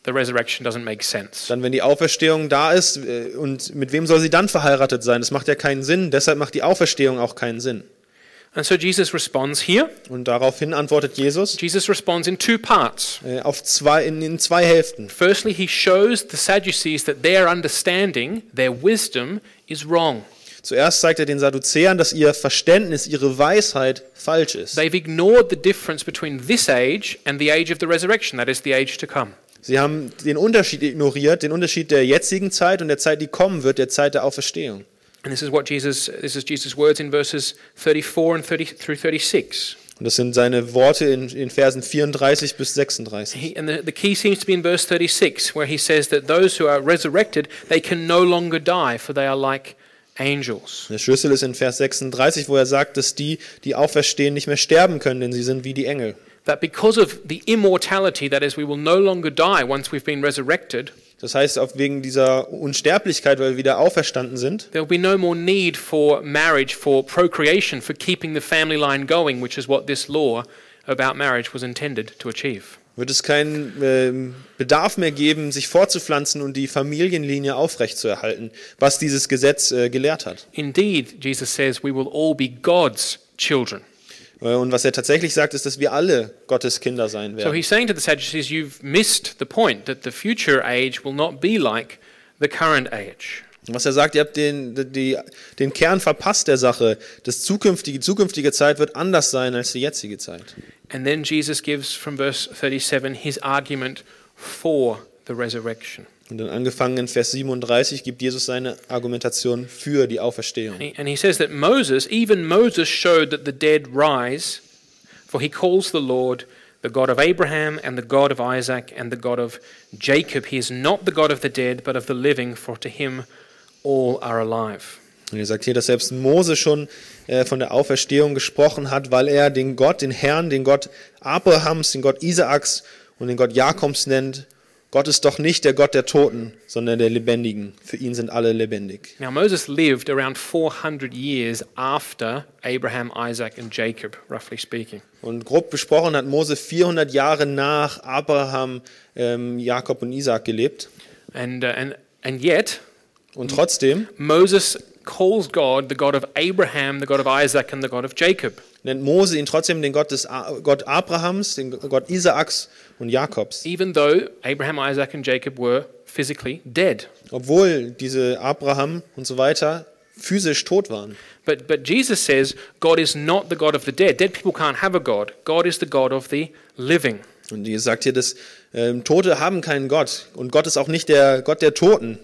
the resurrection doesn't make sense. dann wenn die Auferstehung da ist, äh, und mit wem soll sie dann verheiratet sein? Das macht ja keinen Sinn. Deshalb macht die Auferstehung auch keinen Sinn. And so Jesus responds here. Und daraufhin antwortet Jesus Jesus responds in two parts. äh, auf zwei, in, in zwei Hälften. Firstly, he shows the Sadducees that their understanding, their wisdom, is wrong. Zuerst zeigt er den Sadduzäern, dass ihr Verständnis, ihre Weisheit falsch ist. They've ignored the difference between this age and the age of the resurrection, that is, the age to come. Sie haben den Unterschied ignoriert, den Unterschied der jetzigen Zeit und der Zeit, die kommen wird, der Zeit der Auferstehung. And this is what Jesus, this is Jesus' words in verses 34 and 30 through 36. Und das sind seine Worte in, in Versen 34 bis 36. He, and the, the key seems to be in verse 36, where he says that those who are resurrected, they can no longer die, for they are like angels. Der Schlüssel ist in Vers 36, wo er sagt, dass die, die auferstehen, nicht mehr sterben können, denn sie sind wie die Engel. That because of the immortality, that is, we will no longer die once we've been resurrected, Das heißt, auch wegen dieser Unsterblichkeit, weil wir wieder auferstanden sind, there will be no more need for marriage, for procreation, for keeping the family line going, which is what this law about marriage was intended to achieve. wird es keinen ähm, Bedarf mehr geben, sich fortzupflanzen und die Familienlinie aufrechtzuerhalten, was dieses Gesetz äh, gelehrt hat. Indeed, Jesus says we will all be God's children. Äh, Und was er tatsächlich sagt, ist, dass wir alle Gottes Kinder sein So werden. he's saying to the Sadducees, you've missed the point that the future age will not be like the current age. Was er sagt, ihr habt den, die, den Kern verpasst der Sache. Das zukünftige, die zukünftige Zeit wird anders sein als die jetzige Zeit. And then Jesus gives from verse 37 his argument for the resurrection. Und dann angefangen in Vers 37 gibt Jesus seine Argumentation für die Auferstehung. And he, and he says that Moses, even Moses, showed that the dead rise, for he calls the Lord the God of Abraham and the God of Isaac and the God of Jacob. He is not the God of the dead, but of the living, for to him all are alive. Und er sagt hier, dass selbst Mose schon äh, von der Auferstehung gesprochen hat, weil er den Gott, den Herrn, den Gott Abrahams, den Gott Isaaks und den Gott Jakobs nennt. Gott ist doch nicht der Gott der Toten, sondern der Lebendigen. Für ihn sind alle lebendig. Now, Moses lived around 400 years after Abraham, Isaac, and Jacob, roughly speaking. Und grob besprochen hat Mose 400 Jahre nach Abraham, ähm, Jakob und Isaak gelebt. And, uh, and, and yet, Und trotzdem Moses calls God the God of Abraham, the God of Isaac, and the God of Jacob. nennt Mose ihn trotzdem den Gott, des Gott Abrahams, den Gott Isaaks und Jakobs. even though Abraham, Isaac, and Jacob were physically dead. Obwohl diese Abraham und so weiter physisch tot waren. But, but Jesus says God is not the God of the dead. Dead people can't have a God. God is the God of the living. Und ihr sagt hier, dass ähm, Tote haben keinen Gott. Und Gott ist auch nicht der Gott der Toten.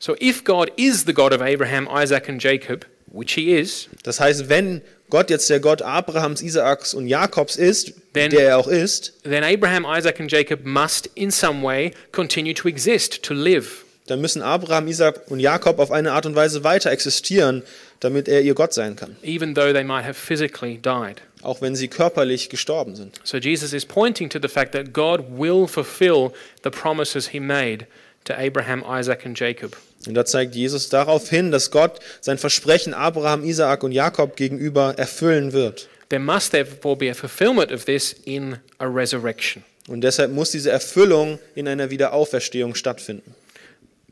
So if God is the God of Abraham, Isaac, and Jacob, which he is, Das heißt, wenn Gott jetzt der Gott Abrahams, Isaaks und Jakobs ist, Denn- der er auch ist, then Abraham, Isaac, and Jacob must in some way continue to exist, to live. dann müssen Abraham, Isaak und Jakob auf eine Art und Weise weiter existieren, damit er ihr Gott sein kann. even though they might have physically died. Auch wenn sie körperlich gestorben sind. So Jesus is pointing to the fact that God will fulfill the promises he made to Abraham, Isaac, and Jacob. Und da zeigt Jesus darauf hin, dass Gott sein Versprechen Abraham, Isaak und Jakob gegenüber erfüllen wird. There must therefore be a fulfillment of this in a resurrection. Und deshalb muss diese Erfüllung in einer Wiederauferstehung stattfinden.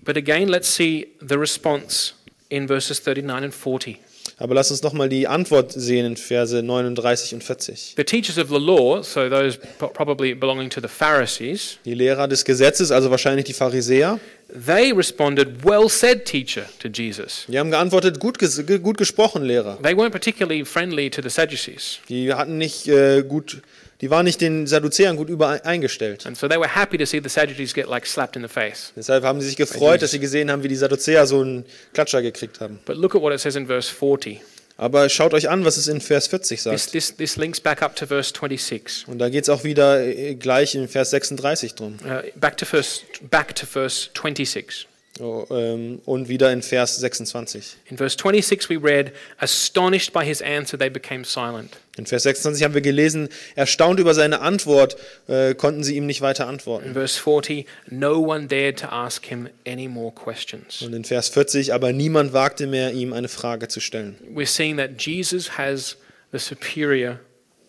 But again, let's see the response in verses 39 and 40. Aber lass uns nochmal die Antwort sehen in Verse 39 und 40. The teachers of the law, so those pro- probably belonging to the Pharisees, Die Lehrer des Gesetzes, also wahrscheinlich die Pharisäer, they responded, Well said, teacher, to Jesus. die haben geantwortet, gut, gut gesprochen, Lehrer. They weren't particularly friendly to the Sadducees. Die hatten nicht äh, gut, die waren nicht den Sadduzäern gut übereingestellt. And so they were happy to see the Sadducees get like slapped in the face. Deshalb haben sie sich gefreut, dass sie gesehen haben, wie die Sadduzäer so einen Klatscher gekriegt haben. But look at what it says in verse 40. Aber schaut euch an, was es in Vers 40 This, sagt. this, this links back up to verse 26. Und da geht es auch wieder äh, gleich in Vers 36 drum. Uh, back, to verse, back to verse 26. Oh, ähm, Und wieder in Vers 26. In verse 26, we read, Astonished by his answer, they became silent. In Vers 26 haben wir gelesen, erstaunt über seine Antwort, äh, konnten sie ihm nicht weiter antworten. In verse 40, no one dared to ask him any more questions. Und in Vers 40, aber niemand wagte mehr, ihm eine Frage zu stellen. We're seeing that Jesus has the superior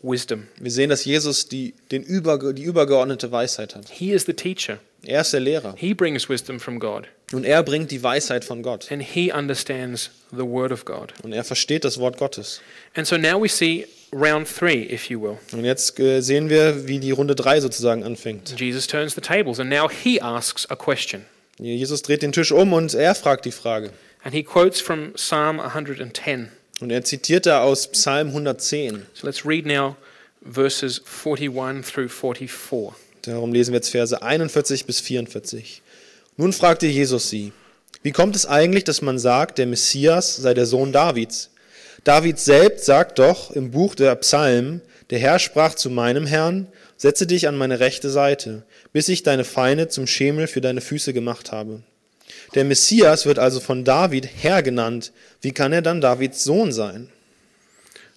wisdom. Wir sehen, dass Jesus die, den über, die übergeordnete Weisheit hat. He is the teacher. Er ist der Lehrer He brings wisdom from God, und er bringt die Weisheit von Gott and he understands the word of God. und er versteht das Wort Gottes. And so now we see round three, if you will. Und jetzt äh, sehen wir, wie die Runde 3 sozusagen anfängt. Jesus turns the tables, and now he asks a question. Jesus dreht den Tisch um und er fragt die Frage. And he quotes from Psalm 110. Und er zitiert da aus Psalm 110. So let's read now verses 41 through 44. Darum lesen wir jetzt Verse 41 bis 44. Nun fragte Jesus sie, wie kommt es eigentlich, dass man sagt, der Messias sei der Sohn Davids? David selbst sagt doch im Buch der Psalmen, der Herr sprach zu meinem Herrn, setze dich an meine rechte Seite, bis ich deine Feinde zum Schemel für deine Füße gemacht habe. Der Messias wird also von David Herr genannt. Wie kann er dann Davids Sohn sein?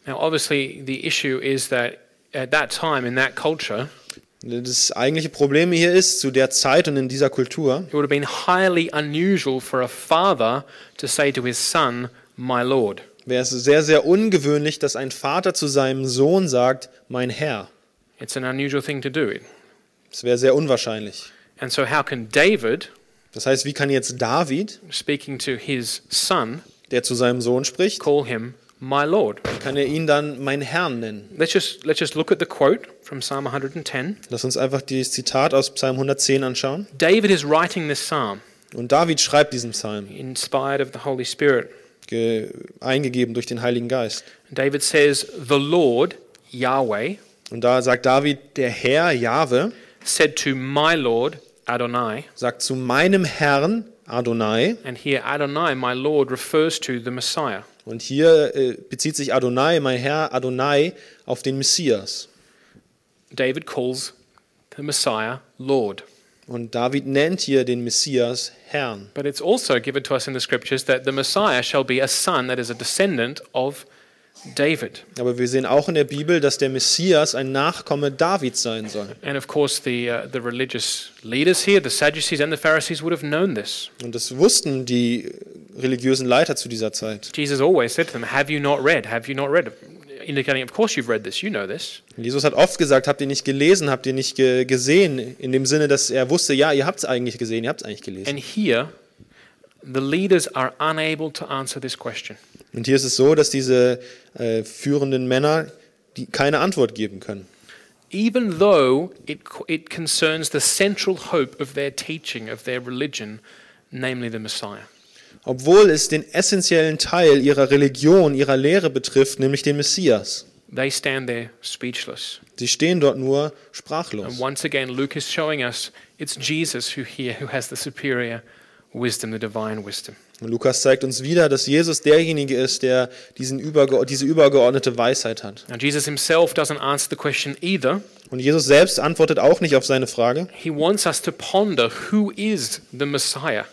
Now, obviously, the issue is that at that time, in that culture, Das eigentliche Problem hier ist, zu der Zeit und in dieser Kultur, it would have been highly unusual for a father to say to his son, My Lord. Wäre es sehr, sehr ungewöhnlich, dass ein Vater zu seinem Sohn sagt, mein Herr. It's an unusual thing to do. Das wäre sehr unwahrscheinlich. And so, how can David, Das heißt, wie kann jetzt David, speaking to his son, der zu seinem Sohn spricht, call him my Lord? kann er ihn dann mein Herrn nennen? Let's just, let's just look at the quote from Psalm 110. Lass uns einfach dieses Zitat aus Psalm 110 anschauen. David is writing this psalm, Und David schreibt diesen Psalm, inspired of the Holy Spirit. Ge- eingegeben durch den Heiligen Geist. David says, The Lord, Yahweh, Und da sagt David, der Herr, Jahwe, said to my Lord, Adonai, sagt zu meinem Herrn, Adonai, and here Adonai, my Lord, refers to the Messiah. und hier äh, bezieht sich Adonai, mein Herr, Adonai, auf den Messias. David calls the Messiah Lord. Und David nennt hier den Messias Herrn. But it's also given to us in the scriptures that the Messiah shall be a son that is a descendant of David. Aber wir sehen auch in der Bibel, dass der Messias ein Nachkomme Davids sein soll. And of course, the, uh, the religious leaders here, the Sadducees and the Pharisees, would have known this. Und das wussten die religiösen Leiter zu dieser Zeit. Jesus always said to them, Have you not read? Have you not read? Indicating, of course, you've read this, you know this. Jesus hat oft gesagt, habt ihr nicht gelesen, habt ihr nicht ge gesehen, in dem Sinne, dass er wusste, ja, ihr habt es eigentlich gesehen, ihr habt es eigentlich gelesen. And here, the leaders are unable to answer this question. Und hier ist es so, dass diese äh, führenden Männer die keine Antwort geben können. even though it, it concerns the central hope of their teaching, of their religion, namely the Messiah. Obwohl es den essentiellen Teil ihrer Religion, ihrer Lehre betrifft, nämlich den Messias. They stand there speechless. Sie stehen dort nur And sprachlos. once again, Luke is showing us it's Jesus who here who has the superior wisdom, the divine wisdom. Und Lukas zeigt uns wieder, dass Jesus derjenige ist, der diesen überge diese übergeordnete Weisheit hat. Now, Jesus himself doesn't answer the question either. Und Jesus selbst antwortet auch nicht auf seine Frage. He wants us to ponder who is the Messiah?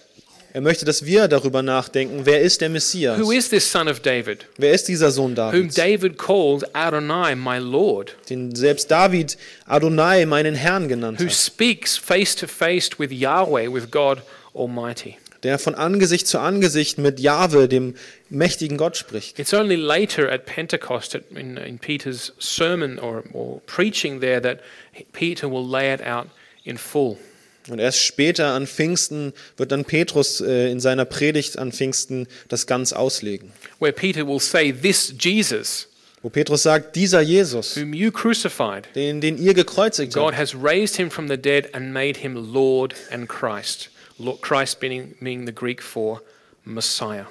Er möchte, dass wir darüber nachdenken, wer ist der Messias? Who is this son of David? Wer ist dieser Sohn Whom Davids? David called Adonai, my Lord, Den selbst David Adonai meinen Herrn genannt who hat. speaks face to face with Yahweh, with God Almighty. Der von Angesicht zu Angesicht mit Jahwe, dem mächtigen Gott, spricht. It's only later at Pentecost, in, in Peter's sermon or, or preaching there, that Peter will lay it out in full. Und erst später an Pfingsten wird dann Petrus äh, in seiner Predigt an Pfingsten das ganz auslegen. Where Peter will say, This Jesus, Wo Petrus sagt, dieser Jesus, whom you crucified, den, den ihr gekreuzigt God habt, has raised him from the dead and made him Lord and Christ. Lord, Christ being, being the Greek for Messiah.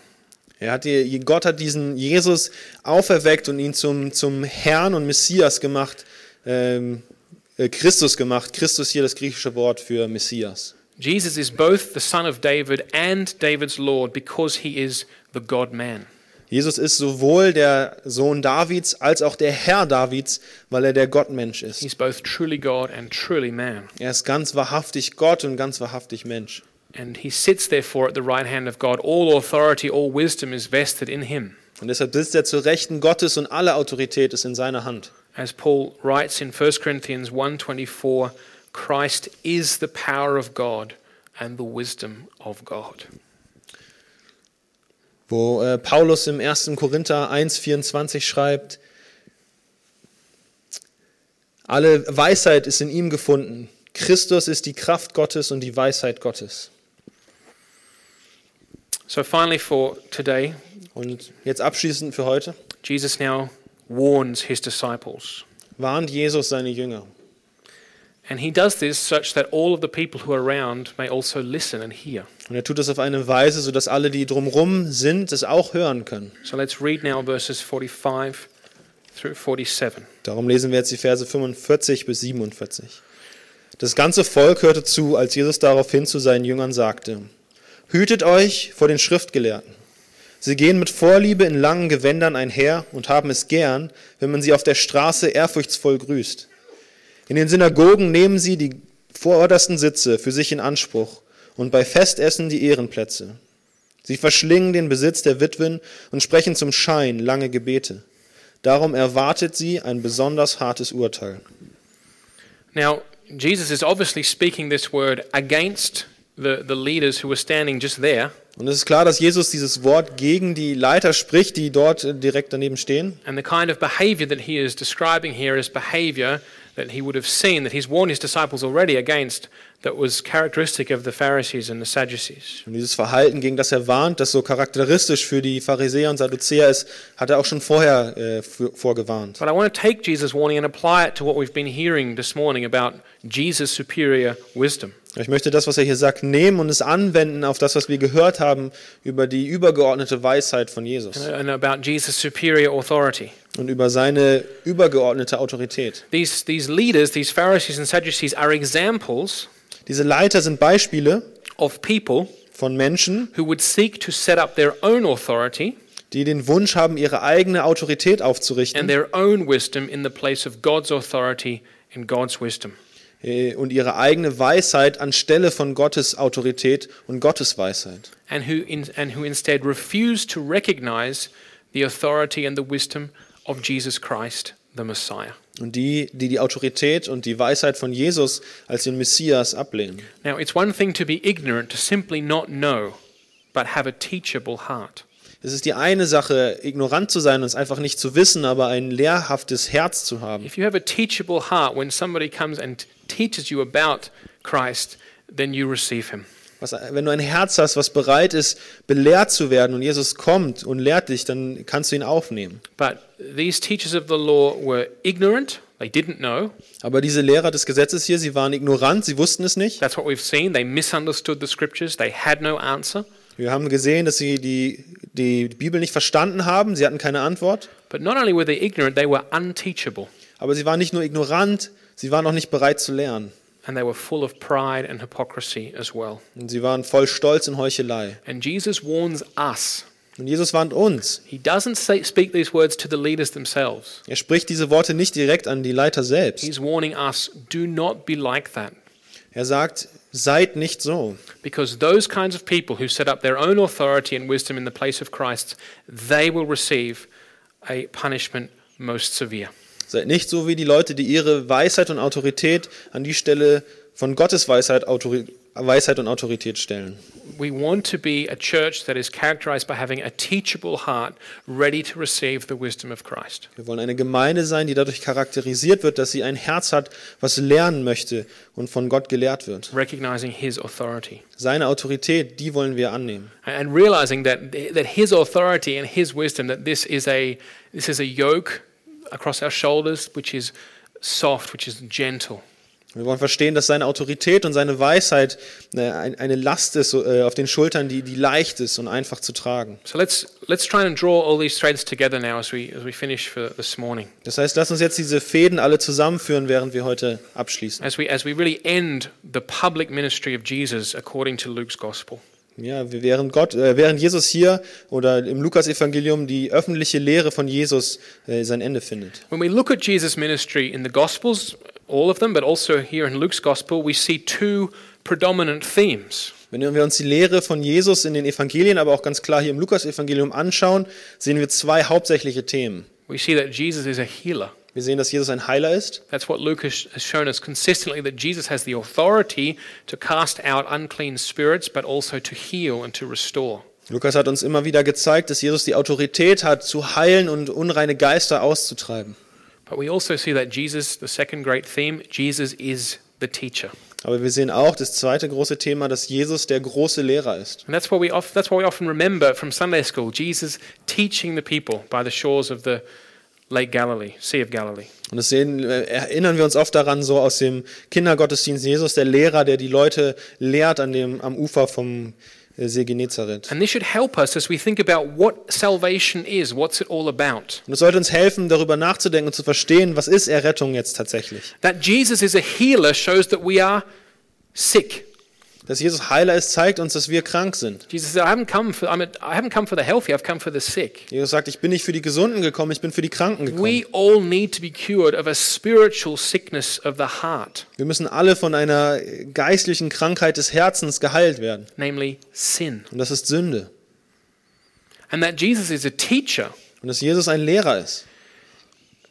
er hat Gott hat diesen Jesus auferweckt und ihn zum, zum Herrn und Messias gemacht, ähm, äh, Christus gemacht. Christus hier das griechische Wort für Messias. Jesus is both the son of David and David's Lord because he is the God man. Jesus ist sowohl der Sohn Davids als auch der Herr Davids, weil er der Gottmensch ist. He's both truly God and truly man. Er ist ganz wahrhaftig Gott und ganz wahrhaftig Mensch. And he sits therefore at the right hand of God. All authority, all wisdom is vested in him. Und deshalb sitzt er zur Rechten Gottes und alle Autorität ist in seiner Hand. As Paul writes in 1 Corinthians 1:24, Christ is the power of God and the wisdom of God. Wo äh, Paulus im 1. Korinther 1,24 schreibt, alle Weisheit ist in ihm gefunden. Christus ist die Kraft Gottes und die Weisheit Gottes. So finally for today, Und jetzt abschließend für heute, Jesus now warns his disciples. warnt Jesus seine Jünger. And he does this such that all of the people who are around may also listen and hear. Und er tut das auf eine Weise, sodass alle, die drumherum sind, es auch hören können. So let's read now verses 45 through 47. Darum lesen wir jetzt die Verse 45 bis 47. Das ganze Volk hörte zu, als Jesus daraufhin zu seinen Jüngern sagte, Hütet euch vor den Schriftgelehrten. Sie gehen mit Vorliebe in langen Gewändern einher und haben es gern, wenn man sie auf der Straße ehrfurchtsvoll grüßt. In den Synagogen nehmen sie die vordersten Sitze für sich in Anspruch und bei Festessen die Ehrenplätze. Sie verschlingen den Besitz der Witwen und sprechen zum Schein lange Gebete. Darum erwartet sie ein besonders hartes Urteil. Now, Jesus is obviously speaking this word against the, the leaders who were standing just there. Und es ist klar, dass Jesus dieses Wort gegen die Leiter spricht, die dort äh, direkt daneben stehen. And the kind of behavior that he is describing here is behavior that he would have seen, that he's warned his disciples already against, that was characteristic of the Pharisees and the Sadducees. Und dieses Verhalten, gegen das er warnt, das so charakteristisch für die Pharisäer und Sadduzäer ist, hat er auch schon vorher äh, vorgewarnt. But I want to take Jesus' warning and apply it to what we've been hearing this morning about Jesus' superior wisdom. Ich möchte das, was er hier sagt, nehmen und es anwenden auf das, was wir gehört haben über die übergeordnete Weisheit von Jesus and about Jesus' superior authority. und über seine übergeordnete Autorität. These, these leaders, these Pharisees and Sadducees, are examples Diese Leiter sind Beispiele of people von Menschen, who would seek to set up their own authority die den Wunsch haben, ihre eigene Autorität and aufzurichten their own wisdom in the place of God's authority and God's wisdom. Äh, und ihre eigene Weisheit anstelle von Gottes Autorität und Gottes Weisheit. and who, in, and who instead refuse to recognize the authority and the wisdom of Jesus Christ, the Messiah. Und die, die die Autorität und die Weisheit von Jesus als den Messias ablehnen. Now, it's one thing to be ignorant, to simply not know, but have a teachable heart. Es ist die eine Sache, ignorant zu sein und es einfach nicht zu wissen, aber ein lehrhaftes Herz zu haben. If you have a teachable heart, when somebody comes and teaches you about Christ, then you receive him. Was, wenn du ein Herz hast, was bereit ist, belehrt zu werden und Jesus kommt und lehrt dich, dann kannst du ihn aufnehmen. But these teachers of the law were ignorant, they didn't know. Aber diese Lehrer des Gesetzes hier, sie waren ignorant, sie wussten es nicht. That's what we've seen. They misunderstood the scriptures, they had no answer. Wir haben gesehen, dass sie die, die Bibel nicht verstanden haben, sie hatten keine Antwort. But not only were they ignorant, they were unteachable. Aber sie waren nicht nur ignorant, sie waren auch nicht bereit zu lernen. and they were full of pride and hypocrisy as well. Und sie waren voll Stolz und Heuchelei. And Jesus warns us. Und Jesus warnt uns. He doesn't say, speak these words to the leaders themselves. Er spricht diese Worte nicht direkt an die Leiter selbst. He's warning us do not be like that. Er sagt, seid nicht so. Because those kinds of people who set up their own authority and wisdom in the place of Christ, they will receive a punishment most severe. Seid nicht so wie die Leute, die ihre Weisheit und Autorität an die Stelle von Gottes Weisheit, Autori Weisheit und Autorität stellen. We want to be a church that is characterized by having a teachable heart, ready to receive the wisdom of Christ. Wir wollen eine Gemeinde sein, die dadurch charakterisiert wird, dass sie ein Herz hat, was lernen möchte und von Gott gelehrt wird. Recognizing his authority. Seine Autorität, die wollen wir annehmen. and realizing that that his authority and his wisdom that this is a this is a yoke across our shoulders which is soft which is gentle Wir wollen verstehen, dass seine Autorität und seine Weisheit äh, ein- eine Last ist äh, auf den Schultern, die, die leicht ist und einfach zu tragen. so let's let's try and draw all these threads together now as we as we finish for this morning Das heißt, lass uns jetzt diese Fäden alle zusammenführen, während wir heute abschließen. as we as we really end the public ministry of Jesus according to Luke's gospel Ja, wir- während, Gott, äh, während Jesus hier oder im Lukas-Evangelium die öffentliche Lehre von Jesus äh, sein Ende findet. when we look at Jesus ministry in the gospels all of them but also here in Luke's gospel we see two predominant themes Wenn wir uns die Lehre von Jesus in den Evangelien, aber auch ganz klar hier im Lukas-Evangelium anschauen, sehen wir zwei hauptsächliche Themen. We see that Jesus is a healer. Wir sehen, dass Jesus ein Heiler ist. That's what Luke has shown us consistently that Jesus has the authority to cast out unclean spirits, but also to heal and to restore. Lukas hat uns immer wieder gezeigt, dass Jesus die Autorität hat, zu heilen und unreine Geister auszutreiben. But we also see that Jesus, the second great theme, Jesus is the teacher. Aber wir sehen auch das zweite große Thema, dass Jesus der große Lehrer ist. And that's what we of, that's what we often remember from Sunday school. Jesus teaching the people by the shores of the Lake Galilee, Sea of Galilee. Und das sehen, äh, erinnern wir uns oft daran, so aus dem Kindergottesdienst, Jesus, der Lehrer, der die Leute lehrt an dem, am Ufer vom See Genezareth. And this should help us as we think about what salvation is, what's it all about. Und es sollte uns helfen, darüber nachzudenken und zu verstehen, was ist Errettung jetzt tatsächlich. That Jesus is a healer shows that we are sick. Dass Jesus Heiler ist, zeigt uns, dass wir krank sind. Jesus sagt, ich bin nicht für die Gesunden gekommen, ich bin für die Kranken gekommen. We all need to be cured of a spiritual sickness of the heart, Wir müssen alle von einer geistlichen Krankheit des Herzens geheilt werden. namely sin. Und das ist Sünde. And that Jesus is a teacher. Und dass Jesus ein Lehrer ist.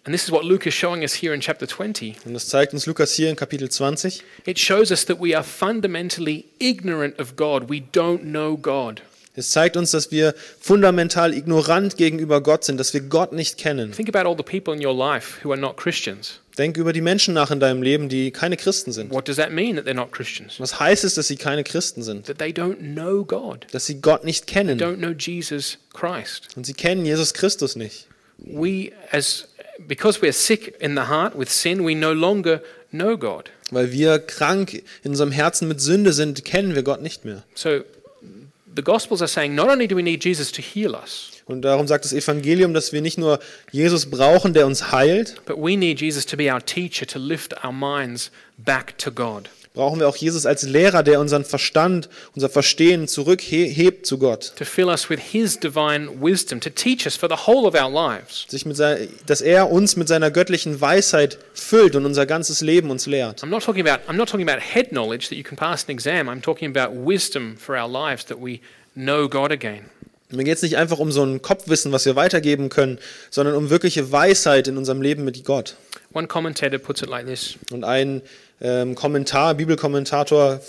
And this is what Luke is showing us here in chapter 20. Und das zeigt uns Lukas hier in Kapitel 20. It shows us that we are fundamentally ignorant of God. We don't know God. Es zeigt uns, dass wir fundamental ignorant gegenüber Gott sind, dass wir Gott nicht kennen. Think about all the people in your life who are not Christians. Denk über die Menschen nach in deinem Leben, die keine Christen sind. What does that mean that they're not Christians? Was heißt es, dass sie keine Christen sind? That they don't know God, Dass sie Gott nicht kennen. don't know Jesus Christ. Und sie kennen Jesus Christus nicht. We, as because we're sick in the heart with sin, we no longer know God. Weil wir krank in unserem Herzen mit Sünde sind, kennen wir Gott nicht mehr. So the Gospels are saying not only do we need Jesus to heal us, Und darum sagt das Evangelium, dass wir nicht nur Jesus brauchen, der uns heilt, but we need Jesus to be our teacher to lift our minds back to God. Brauchen wir auch Jesus als Lehrer, der unseren Verstand, unser Verstehen zurückhebt zu Gott. To fill us with His divine wisdom, to teach us for the whole of our lives. Sich mit sein, dass er uns mit seiner göttlichen Weisheit füllt und unser ganzes Leben uns lehrt. I'm not talking about I'm not talking about head knowledge that you can pass an exam. I'm talking about wisdom for our lives that we know God again. Mir geht es nicht einfach um so ein Kopfwissen, was wir weitergeben können, sondern um wirkliche Weisheit in unserem Leben mit Gott. One commentator puts it like this. Und ein ähm, Kommentar, Bibelkommentator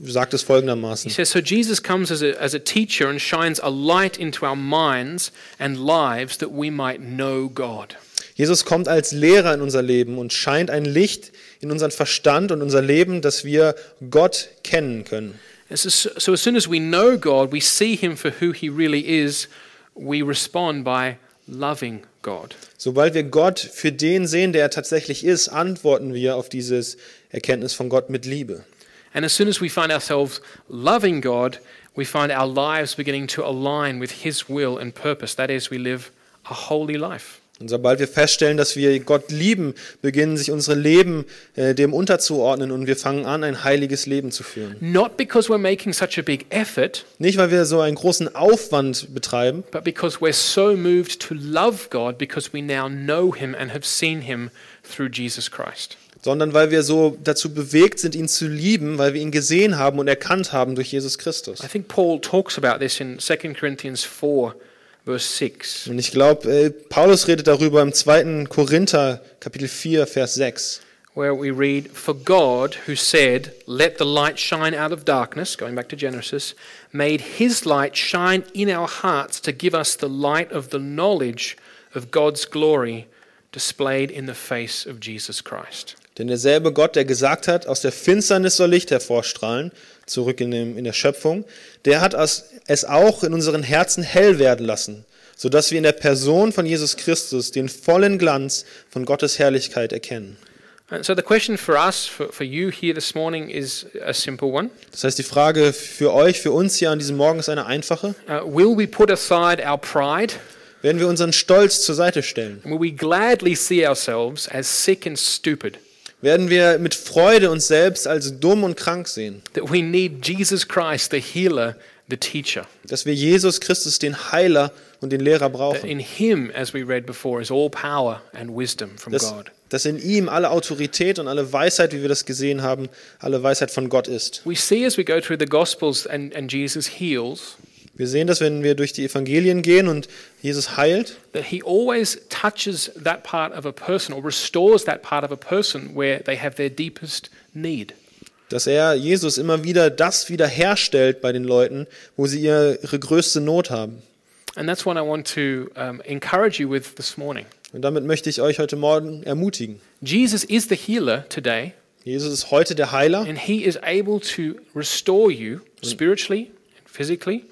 sagt es He folgendermaßen. says, So Jesus comes as a, as a teacher and shines a light into our minds and lives that we might know God. Jesus kommt als Lehrer in unser Leben und scheint ein Licht in unseren Verstand und unser Leben, dass wir Gott kennen können. So as soon as we know God, we see him for who he really is, we respond by loving God. Sobald wir Gott für den sehen, der er tatsächlich ist, antworten wir auf dieses Erkenntnis von Gott mit Liebe. And as soon as we find ourselves loving God, we find our lives beginning to align with his will and purpose. That is, we live a holy life. Und sobald wir feststellen, dass wir Gott lieben, beginnen sich unsere Leben äh, dem unterzuordnen und wir fangen an, ein heiliges Leben zu führen. Not because we're making such a big effort, Nicht, weil wir so einen großen Aufwand betreiben, but because we're so moved to love God because we now know him and have seen him through Jesus Christ. Sondern weil wir so dazu bewegt sind, ihn zu lieben, weil wir ihn gesehen haben und erkannt haben durch Jesus Christus. I think Paul talks about this in 2 Corinthians 4, verse 6. Und ich glaube, äh, Paulus redet darüber im 2. Korinther, Kapitel 4, Vers 6. where we read, For God, who said, Let the light shine out of darkness, going back to Genesis, made his light shine in our hearts to give us the light of the knowledge of God's glory displayed in the face of Jesus Christ. Denn derselbe Gott, der gesagt hat, aus der Finsternis soll Licht hervorstrahlen, zurück in, dem, in der Schöpfung, der hat es auch in unseren Herzen hell werden lassen, sodass wir in der Person von Jesus Christus den vollen Glanz von Gottes Herrlichkeit erkennen. And so the question for us, for, for you here this morning, is a simple one. Das heißt, die Frage für euch, für uns hier an diesem Morgen ist eine einfache. Uh, will we put aside our pride? Werden wir unseren Stolz zur Seite stellen? And will we gladly see ourselves as sick and stupid? Werden wir mit Freude uns selbst als dumm und krank sehen? That we need Jesus Christ, the healer, the teacher. dass wir Jesus Christus, den Heiler und den Lehrer That brauchen. in him, as we read before, is all power and wisdom from Dass, God. dass in ihm alle Autorität und alle Weisheit, wie wir das gesehen haben, alle Weisheit von Gott ist. We see as we go through the Gospels and, and Jesus heals Wir sehen das, wenn wir durch die Evangelien gehen und Jesus heilt, that he always touches that part of a person or restores that part of a person where they have their deepest need. dass er, Jesus, immer wieder das wiederherstellt bei den Leuten, wo sie ihre, größte Not haben. And that's what I want to um, encourage you with this morning. Und damit möchte ich euch heute Morgen ermutigen. Jesus is the healer today, Jesus ist heute der Heiler and he is able to restore you spiritually and physically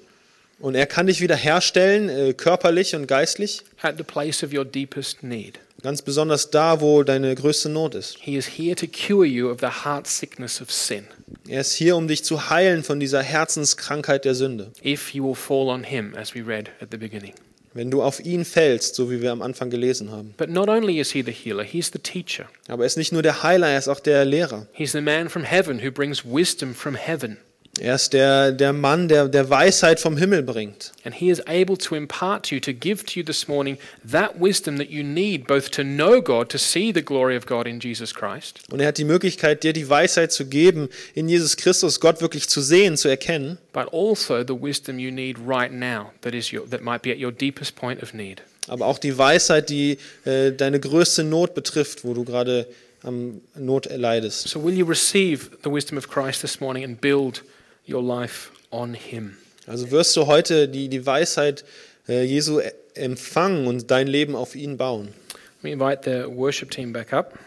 und er kann dich wiederherstellen, äh, körperlich und geistlich, at the place of your deepest need. ganz besonders da, wo deine größte Not ist. He is here to cure you of the heart sickness of sin Er ist hier, um dich zu heilen von dieser Herzenskrankheit der Sünde. if you will fall on him, as we read at the beginning. Wenn du auf ihn fällst, so wie wir am Anfang gelesen haben. But not only is he the healer, he's the teacher. Aber er ist nicht nur der Heiler, er ist auch der Lehrer. He's the man from heaven who brings wisdom from heaven. Er ist der, der Mann, der, der Weisheit vom Himmel bringt. And he is able to impart to you, to give to you this morning that wisdom that you need both to know God, to see the glory of God in Jesus Christ, Und er hat die Möglichkeit, dir die Weisheit zu geben, in Jesus Christus Gott wirklich zu sehen, zu erkennen. but also the wisdom you need right now that, is your, that might be at your deepest point of need. Aber auch die Weisheit, die äh, deine größte Not betrifft, wo du gerade am Not erleidest. So, will you receive the wisdom of Christ this morning and build your life on him? Also wirst du heute die, die Weisheit äh, Jesu e- empfangen und dein Leben auf ihn bauen. Me invite the worship team back up.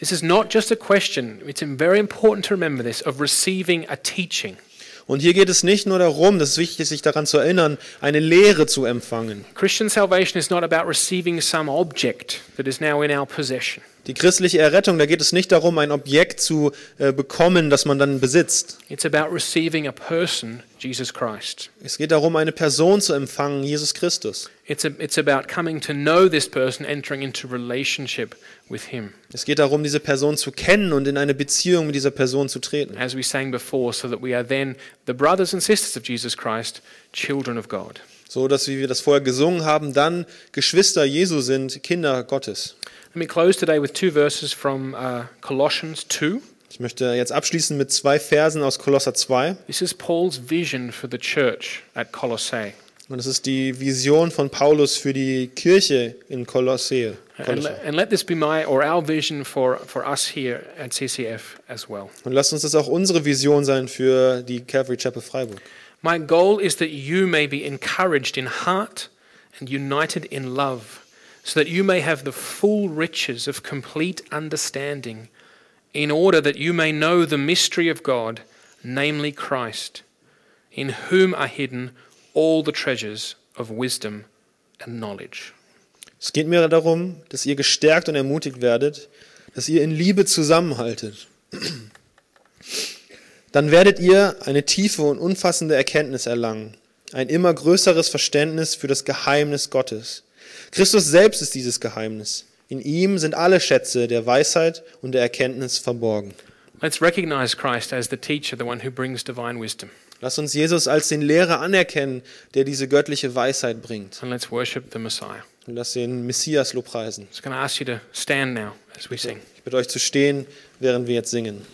This is not just a question, it's very important to remember this, of receiving a teaching. Und hier geht es nicht nur darum, das ist wichtig, sich daran zu erinnern, eine Lehre zu empfangen. Christian salvation is not about receiving some object that is now in our possession. Die christliche Errettung, da geht es nicht darum, ein Objekt zu äh, bekommen, das man dann besitzt. It's about receiving a person, Jesus Christ. Es geht darum, eine Person zu empfangen, Jesus Christus. It's, a, it's about coming to know this person, entering into relationship with him. Es geht darum, diese Person zu kennen und in eine Beziehung mit dieser Person zu treten. As we sang before, so that we are then the brothers and sisters of Jesus Christ, children of God. So dass, wie wir das vorher gesungen haben, dann Geschwister Jesu sind, Kinder Gottes. Let me close today with two verses from uh, Colossians 2. Ich möchte jetzt abschließen mit zwei Versen aus Kolosser 2. This is Paul's vision for the church at Colossae. Und das ist die Vision von Paulus für die Kirche in Kolosse. And, Kolosse. le- and let this be my or our vision for, for us here at CCF as well. Und lasst uns das auch unsere Vision sein für die Calvary Chapel Freiburg. My goal is that you may be encouraged in heart and united in love, so that you may have the full riches of complete understanding, in order that you may know the mystery of God, namely Christ, in whom are hidden all the treasures of wisdom and knowledge. Es geht mir darum, dass ihr gestärkt und ermutigt werdet, dass ihr in Liebe zusammenhaltet. Dann werdet ihr eine tiefe und umfassende Erkenntnis erlangen, ein immer größeres Verständnis für das Geheimnis Gottes. Christus selbst ist dieses Geheimnis. In ihm sind alle Schätze der Weisheit und der Erkenntnis verborgen. Let's recognize Christ as the teacher, the one who brings divine wisdom. Lasst uns Jesus als den Lehrer anerkennen, der diese göttliche Weisheit bringt. And let's worship the Messiah. Und lasst den Messias lobpreisen. I'm just going to ask you to stand now as we sing. Ich bitte euch zu stehen, während wir jetzt singen.